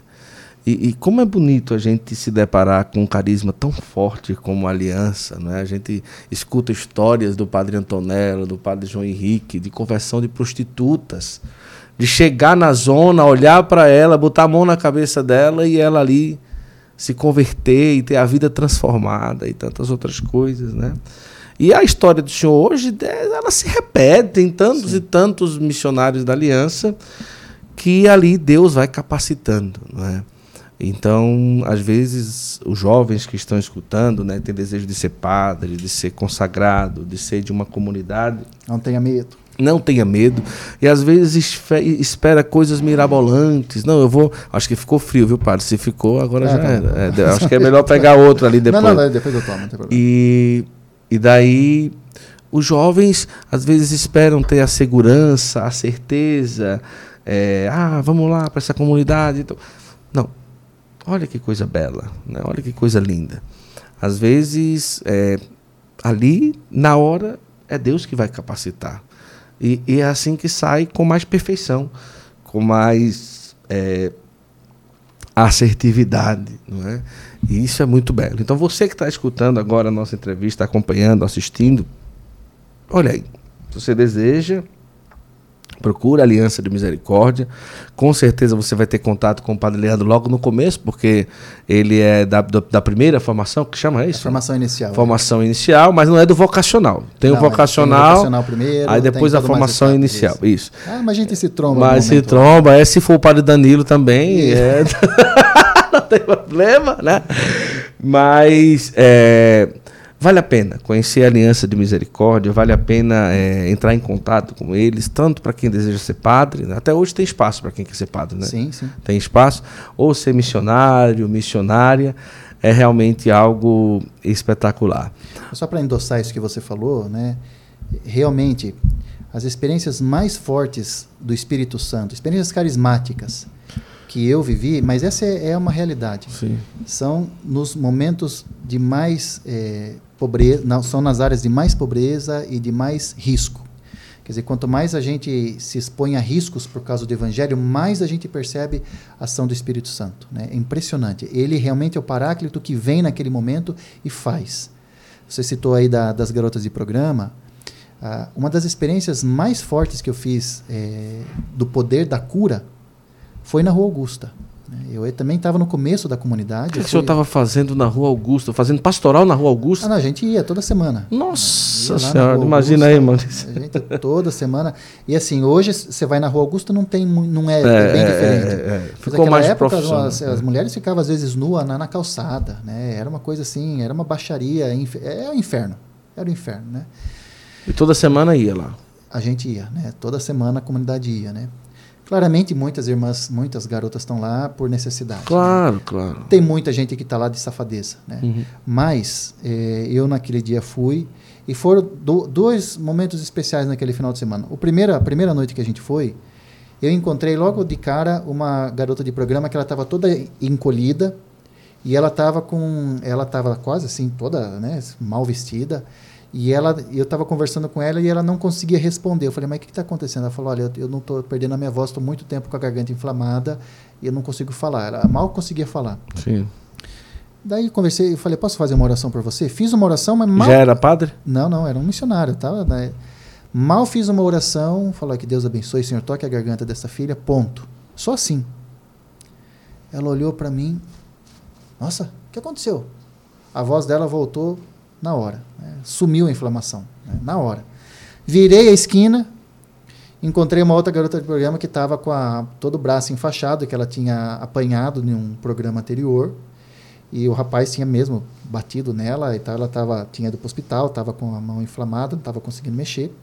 E, e, como é bonito a gente se deparar com um carisma tão forte como a Aliança, né? A gente escuta histórias do Padre Antonello, do Padre João Henrique, de conversão de prostitutas, de chegar na zona, olhar para ela, botar a mão na cabeça dela e ela ali se converter e ter a vida transformada e tantas outras coisas, né? E a história do senhor hoje, ela se repete em tantos Sim. e tantos missionários da Aliança que ali Deus vai capacitando, não é? Então, às vezes, os jovens que estão escutando, né, têm desejo de ser padre, de ser consagrado, de ser de uma comunidade. Não tenha medo. Não tenha medo. E às vezes espera coisas mirabolantes. Não, eu vou. Acho que ficou frio, viu, padre? Se ficou, agora é, já era. É, acho que é melhor pegar outro ali depois. Não, não, depois eu tomo, não tem problema. E, e daí os jovens às vezes esperam ter a segurança, a certeza, é, ah, vamos lá para essa comunidade. Então, não, olha que coisa bela, né? olha que coisa linda. Às vezes, é, ali, na hora, é Deus que vai capacitar. E, e, é assim que sai com mais perfeição, com mais é, assertividade. Não é? E isso é muito belo. Então, você que está escutando agora a nossa entrevista, acompanhando, assistindo, olha aí, se você deseja Procura a Aliança de Misericórdia. Com certeza você vai ter contato com o Padre Leandro logo no começo, porque ele é da, da primeira formação, que chama isso? A formação inicial. É. Formação é. inicial, mas não é do vocacional. Tem não, o vocacional. Tem o vocacional primeiro. Aí depois a formação inicial. Isso. isso. Ah, mas a gente se tromba. Mas se tromba. É, se for o Padre Danilo também. É. não tem problema, né? Mas. É, Vale a pena conhecer a Aliança de Misericórdia, vale a pena é, entrar em contato com eles, tanto para quem deseja ser padre, né? até hoje tem espaço para quem quer ser padre, né? Sim, sim. Tem espaço, ou ser missionário, missionária, é realmente algo espetacular. Só para endossar isso que você falou, né? Realmente, as experiências mais fortes do Espírito Santo, experiências carismáticas, que eu vivi, mas essa é, é uma realidade. Sim. São nos momentos de mais é, pobreza, são nas áreas de mais pobreza e de mais risco. Quer dizer, quanto mais a gente se expõe a riscos por causa do Evangelho, mais a gente percebe a ação do Espírito Santo. Né? É impressionante. Ele realmente é o paráclito que vem naquele momento e faz. Você citou aí da, das garotas de programa. Ah, uma das experiências mais fortes que eu fiz é, do poder da cura foi na Rua Augusta. Eu também estava no começo da comunidade. O que, que o senhor estava fazendo na Rua Augusta? Fazendo pastoral na Rua Augusta? Ah, não, a gente ia toda semana. Nossa senhora, imagina aí, mano. A gente toda semana. E assim, hoje você vai na Rua Augusta, não tem, não é, é, é bem diferente. É, é. Ficou mais época, as, as, mulheres ficavam às vezes nuas na, na, calçada, né? Era uma coisa assim, era uma baixaria, é o inferno. Era o inferno, né? E toda semana ia lá? A gente ia, né? Toda semana a comunidade ia, né? Claramente, muitas irmãs, muitas garotas estão lá por necessidade. Né? Claro, né? claro. Tem muita gente que está lá de safadeza, né? Uhum. Mas é, eu naquele dia fui e foram do, dois momentos especiais naquele final de semana. O primeiro, a primeira noite que a gente foi, eu encontrei logo de cara uma garota de programa que ela estava toda encolhida e ela estava com, ela estava quase assim toda, né, mal vestida e ela, eu estava conversando com ela e ela não conseguia responder. Eu falei, mas o que está acontecendo? Ela falou, olha, eu, eu não estou perdendo a minha voz, estou muito tempo com a garganta inflamada e eu não consigo falar. Ela mal conseguia falar. Sim. Daí conversei, eu falei, posso fazer uma oração por você? Fiz uma oração, mas mal... Já era padre? Não, não, era um missionário. Tava, né? Mal fiz uma oração, falou que Deus abençoe, Senhor, toque a garganta dessa filha, ponto. Só assim. Ela olhou para mim, nossa, o que aconteceu? A voz dela voltou na hora. Né? Sumiu a inflamação, né? na hora. Virei a esquina, encontrei uma outra garota de programa que estava com a, todo o braço enfaixado, que ela tinha apanhado em um programa anterior. E o rapaz tinha mesmo batido nela e tal. Ela tava, tinha ido para o hospital, estava com a mão inflamada, não estava conseguindo mexer.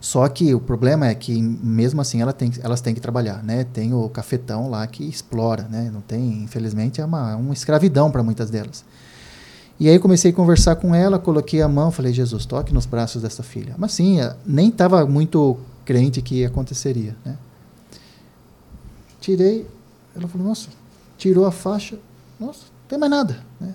Só que o problema é que, mesmo assim, ela tem, elas têm que trabalhar, né? Tem o cafetão lá que explora, né? Não tem, infelizmente, é uma, uma escravidão para muitas delas. E aí comecei a conversar com ela, coloquei a mão, falei, Jesus, toque nos braços dessa filha. Mas sim, eh, nem estava muito crente que aconteceria. Né? Tirei, ela falou, nossa, tirou a faixa, nossa, não tem mais nada. Né?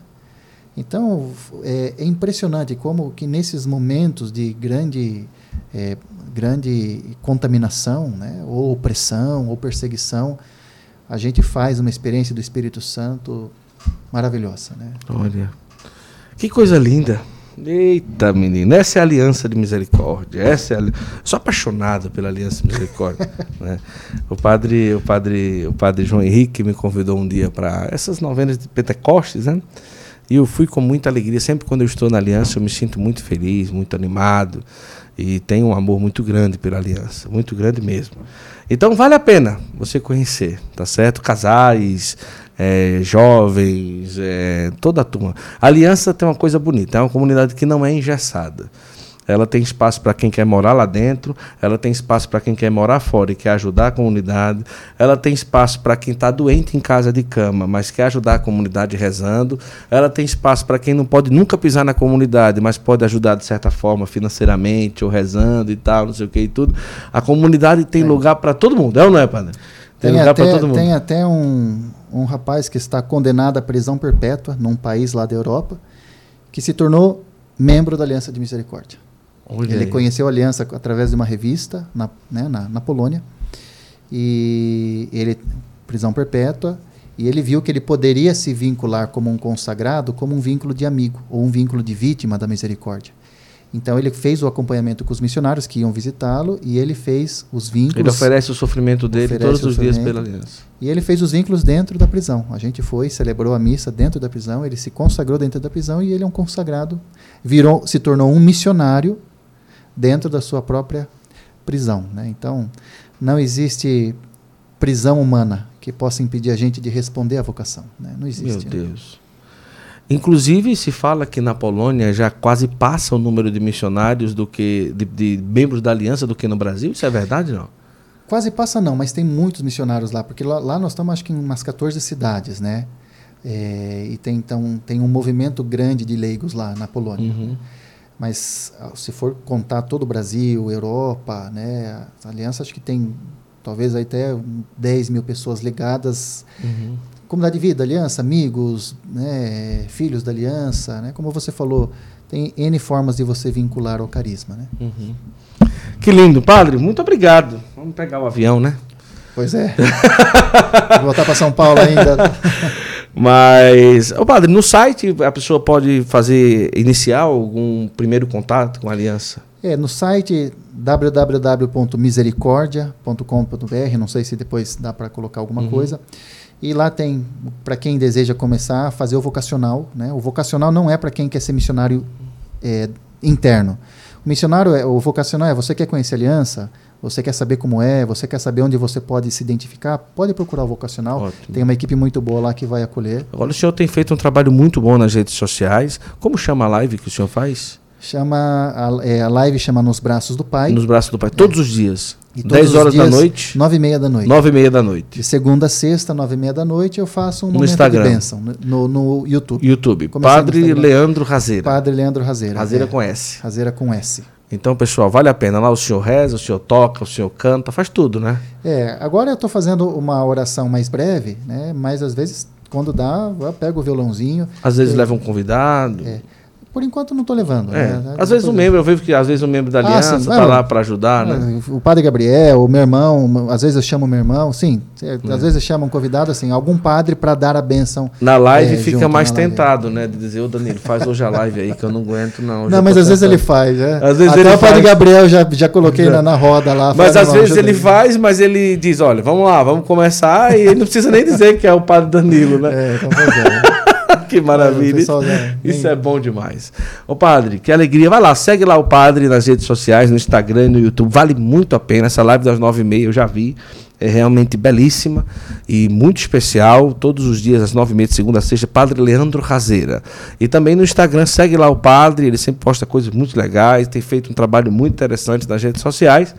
Então, é, é, impressionante como que nesses momentos de grande, é, grande contaminação, né? ou opressão, ou perseguição, a gente faz uma experiência do Espírito Santo maravilhosa. Né? Olha, que coisa linda. Eita, menino, essa é a aliança de misericórdia. Essa é a... Sou apaixonado pela aliança de misericórdia. né? O padre, o padre, o padre João Henrique me convidou um dia para essas novenas de Pentecostes, né? E eu fui com muita alegria. Sempre quando eu estou na aliança, eu me sinto muito feliz, muito animado e tenho um amor muito grande pela aliança, muito grande mesmo. Então vale a pena você conhecer, tá certo? Casais, é, jovens, é, toda a turma. A Aliança tem uma coisa bonita, é uma comunidade que não é engessada. ela tem espaço para quem quer morar lá dentro, ela tem espaço para quem quer morar fora e quer ajudar a comunidade, ela tem espaço para quem está doente em casa de cama, mas quer ajudar a comunidade rezando, ela tem espaço para quem não pode nunca pisar na comunidade, mas pode ajudar de certa forma financeiramente ou rezando e tal, não sei o que e tudo. A comunidade tem é. lugar para todo mundo, é ou não é, padre? Tem, tem mundo. Tem até um, um rapaz que está condenado à prisão perpétua num país lá da Europa, que se tornou membro da Aliança de Misericórdia. Olha ele aí. conheceu a aliança através de uma revista na, né, na, na, Polônia. E ele, prisão perpétua, e ele viu que ele poderia se vincular como um consagrado, como um vínculo de amigo, ou um vínculo de vítima da misericórdia. Então ele fez o acompanhamento com os missionários que iam visitá-lo e ele fez os vínculos. Ele oferece o sofrimento dele todos os dias pela aliança. E ele fez os vínculos dentro da prisão. A gente foi, celebrou a missa dentro da prisão, ele se consagrou dentro da prisão e ele é um consagrado, virou, se tornou um missionário dentro da sua própria prisão. Né? Então, não existe prisão humana que possa impedir a gente de responder à vocação. Né? Não existe. Meu né? Inclusive, se fala que na Polônia já quase passa o número de missionários do que de, de, membros da aliança do que no Brasil. Isso é verdade, não? Quase passa não, mas tem muitos missionários lá, porque lá, lá nós estamos acho que em umas 14 cidades, né? É, e tem então tem um movimento grande de leigos lá na Polônia. Uhum. Mas ah, se for contar todo o Brasil, Europa, né, a aliança acho que tem talvez até 10 mil pessoas ligadas. Uhum. Comunidade de vida, aliança, amigos, né, filhos da aliança, né, como você falou, tem N formas de você vincular ao carisma. Né? Uhum. Que lindo, padre, muito obrigado. Vamos pegar o avião, né? Pois é. Vou voltar para São Paulo ainda. Mas, ô padre, no site a pessoa pode fazer, iniciar algum primeiro contato com a aliança? É, no site www.misericordia.com.br, não sei se depois dá para colocar alguma uhum. coisa. E lá tem, para quem deseja começar a fazer o vocacional. Né? O vocacional não é para quem quer ser missionário é, interno. O missionário, é, o vocacional é você quer conhecer a aliança, você quer saber como é, você quer saber onde você pode se identificar, pode procurar o vocacional. Ótimo. Tem uma equipe muito boa lá que vai acolher. Agora o senhor tem feito um trabalho muito bom nas redes sociais. Como chama a live que o senhor faz? Chama a, é, a live chama Nos Braços do Pai. Nos Braços do Pai, todos é. os dias. E 10 horas dias, da noite. 9 e meia da noite. 9 e meia da noite. De segunda a sexta, 9 e meia da noite, eu faço um no Instagram. de bênção no, no YouTube. YouTube. Padre Leandro Razeira. Padre Leandro Razeira. Razeira é. com S. Razeira com S. Então, pessoal, vale a pena. Lá o senhor reza, o senhor toca, o senhor canta, faz tudo, né? É, agora eu estou fazendo uma oração mais breve, né? Mas às vezes, quando dá, eu pego o violãozinho. Às vezes eu, leva um convidado. É. Por enquanto não estou levando. É. Né? Às vezes o um membro, eu vejo que às vezes o um membro da ah, aliança está lá para ajudar, né? O padre Gabriel, o meu irmão, às vezes eu chamo meu irmão, sim. É. Às vezes eu chamo um convidado, assim, algum padre para dar a benção. Na live é, fica mais tentado, né? De dizer, ô Danilo, faz hoje a live aí que eu não aguento, não. Não, mas às vezes ele faz, né? Às vezes Até ele o padre faz... Gabriel já, já coloquei na, na roda lá. Mas às vezes ele faz, mas ele diz, olha, vamos lá, vamos começar, e ele não precisa nem dizer que é o padre Danilo, né? É, então pois é. Que maravilha. Isso, é bom demais. Ô padre, que alegria. Vai lá, segue lá o padre nas redes sociais, no Instagram e no YouTube. Vale muito a pena. Essa live das nove e meia eu já vi. É realmente belíssima e muito especial. Todos os dias, às nove e meia, de segunda a sexta, Padre Leandro Razeira. E também no Instagram, segue lá o padre. Ele sempre posta coisas muito legais. Tem feito um trabalho muito interessante nas redes sociais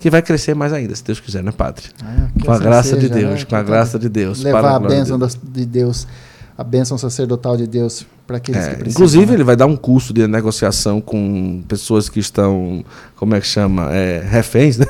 que vai crescer mais ainda, se Deus quiser, né, Padre? Ah, com a graça seja, de Deus, né? com a graça de Deus. Levar a bênção de Deus a bênção sacerdotal de Deus para aqueles é, que precisam. Inclusive, né? ele vai dar um curso de negociação com pessoas que estão, como é que chama? É, reféns, né?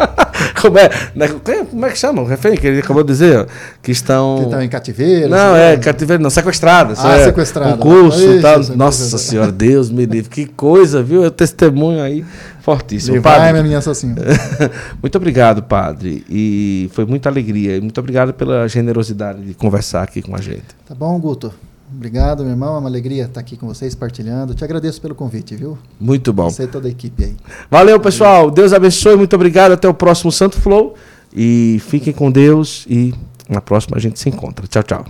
como, é, né? como é que chama? Refém, que ele acabou de dizer? Que estão. Que estão em cativeiro. Não, é, cativeiro, não, sequestradas. Ah, é, sequestrado. Um curso e tal. Nossa Senhora, Deus me livre. Que coisa, viu? Eu testemunho aí fortíssimo. Vai, minha menina sozinho. muito obrigado, padre. E foi muita alegria. E muito obrigado pela generosidade de conversar aqui com a gente. Tá bom, Guto. Obrigado, meu irmão. É uma alegria estar aqui com vocês, partilhando. Te agradeço pelo convite, viu? Muito bom. Você e toda a equipe aí. Valeu, pessoal. Deus abençoe. Muito obrigado. Até o próximo Santo Flow. E fiquem com Deus. E na próxima a gente se encontra. Tchau, tchau.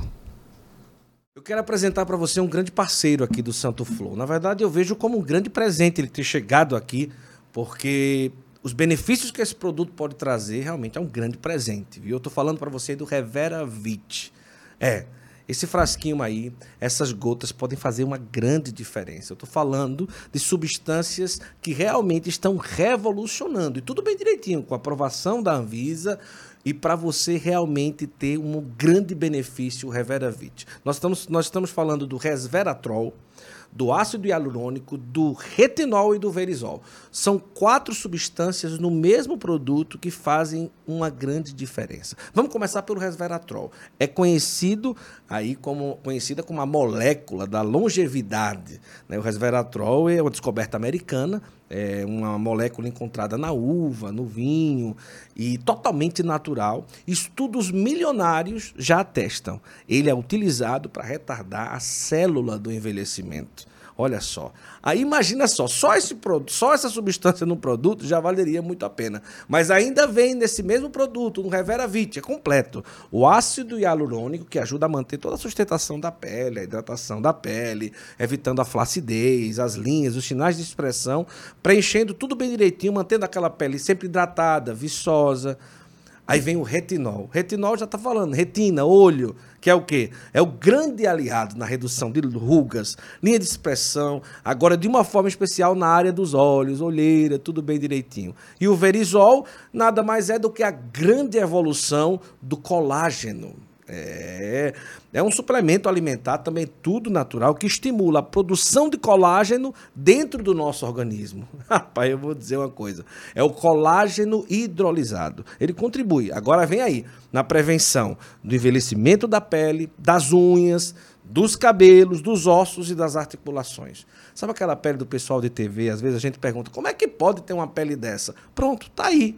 Eu quero apresentar para você um grande parceiro aqui do Santo Flow. Na verdade, eu vejo como um grande presente ele ter chegado aqui, porque os benefícios que esse produto pode trazer realmente é um grande presente. Viu? Eu estou falando para você do Revera Vit. É. Esse frasquinho aí, essas gotas podem fazer uma grande diferença. Eu estou falando de substâncias que realmente estão revolucionando. E tudo bem direitinho, com a aprovação da Anvisa e para você realmente ter um grande benefício Reveravit. Nós estamos, nós estamos falando do resveratrol, do ácido hialurônico, do retinol e do verisol. São quatro substâncias no mesmo produto que fazem uma grande diferença. Vamos começar pelo resveratrol. É conhecido aí como conhecida como a molécula da longevidade. Né? O resveratrol é uma descoberta americana, é uma molécula encontrada na uva, no vinho e totalmente natural. Estudos milionários já atestam. Ele é utilizado para retardar a célula do envelhecimento. Olha só. Aí imagina só, só esse só essa substância no produto já valeria muito a pena. Mas ainda vem nesse mesmo produto, no Reveravit, é completo, o ácido hialurônico que ajuda a manter toda a sustentação da pele, a hidratação da pele, evitando a flacidez, as linhas, os sinais de expressão, preenchendo tudo bem direitinho, mantendo aquela pele sempre hidratada, viçosa. Aí vem o retinol. Retinol já está falando, retina, olho, que é o quê? É o grande aliado na redução de rugas, linha de expressão, agora de uma forma especial na área dos olhos, olheira, tudo bem direitinho. E o verisol nada mais é do que a grande evolução do colágeno. É, é um suplemento alimentar também tudo natural que estimula a produção de colágeno dentro do nosso organismo. Rapaz, eu vou dizer uma coisa. É o colágeno hidrolisado. Ele contribui. Agora vem aí na prevenção do envelhecimento da pele, das unhas, dos cabelos, dos ossos e das articulações. Sabe aquela pele do pessoal de TV? Às vezes a gente pergunta: "Como é que pode ter uma pele dessa?" Pronto, tá aí.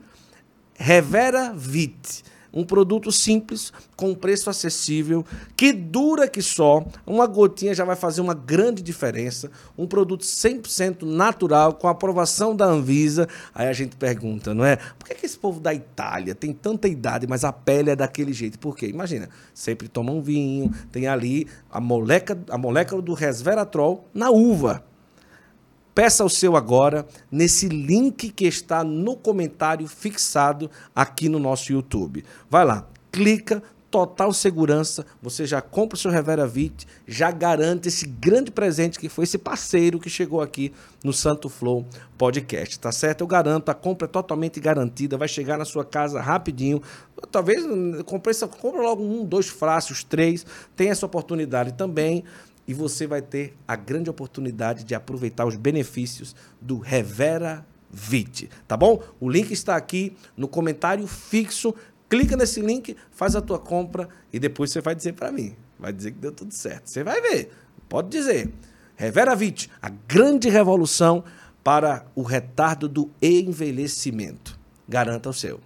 Revera Vit um produto simples, com preço acessível, que dura que só. Uma gotinha já vai fazer uma grande diferença. Um produto 100% natural, com aprovação da Anvisa. Aí a gente pergunta, não é? Por que, que esse povo da Itália tem tanta idade, mas a pele é daquele jeito? Por quê? Imagina, sempre tomam um vinho, tem ali a molécula, a molécula do resveratrol na uva. Peça o seu agora nesse link que está no comentário fixado aqui no nosso YouTube. Vai lá, clica, total segurança, você já compra o seu Revera Vit, já garante esse grande presente que foi esse parceiro que chegou aqui no Santo Flow Podcast, tá certo? Eu garanto, a compra é totalmente garantida, vai chegar na sua casa rapidinho. Talvez compre, compra logo um, dois frascos, três, tem essa oportunidade também e você vai ter a grande oportunidade de aproveitar os benefícios do Revera Vit, tá bom? O link está aqui no comentário fixo. Clica nesse link, faz a tua compra e depois você vai dizer para mim. Vai dizer que deu tudo certo. Você vai ver. Pode dizer. Revera Vit, a grande revolução para o retardo do envelhecimento. Garanta o seu.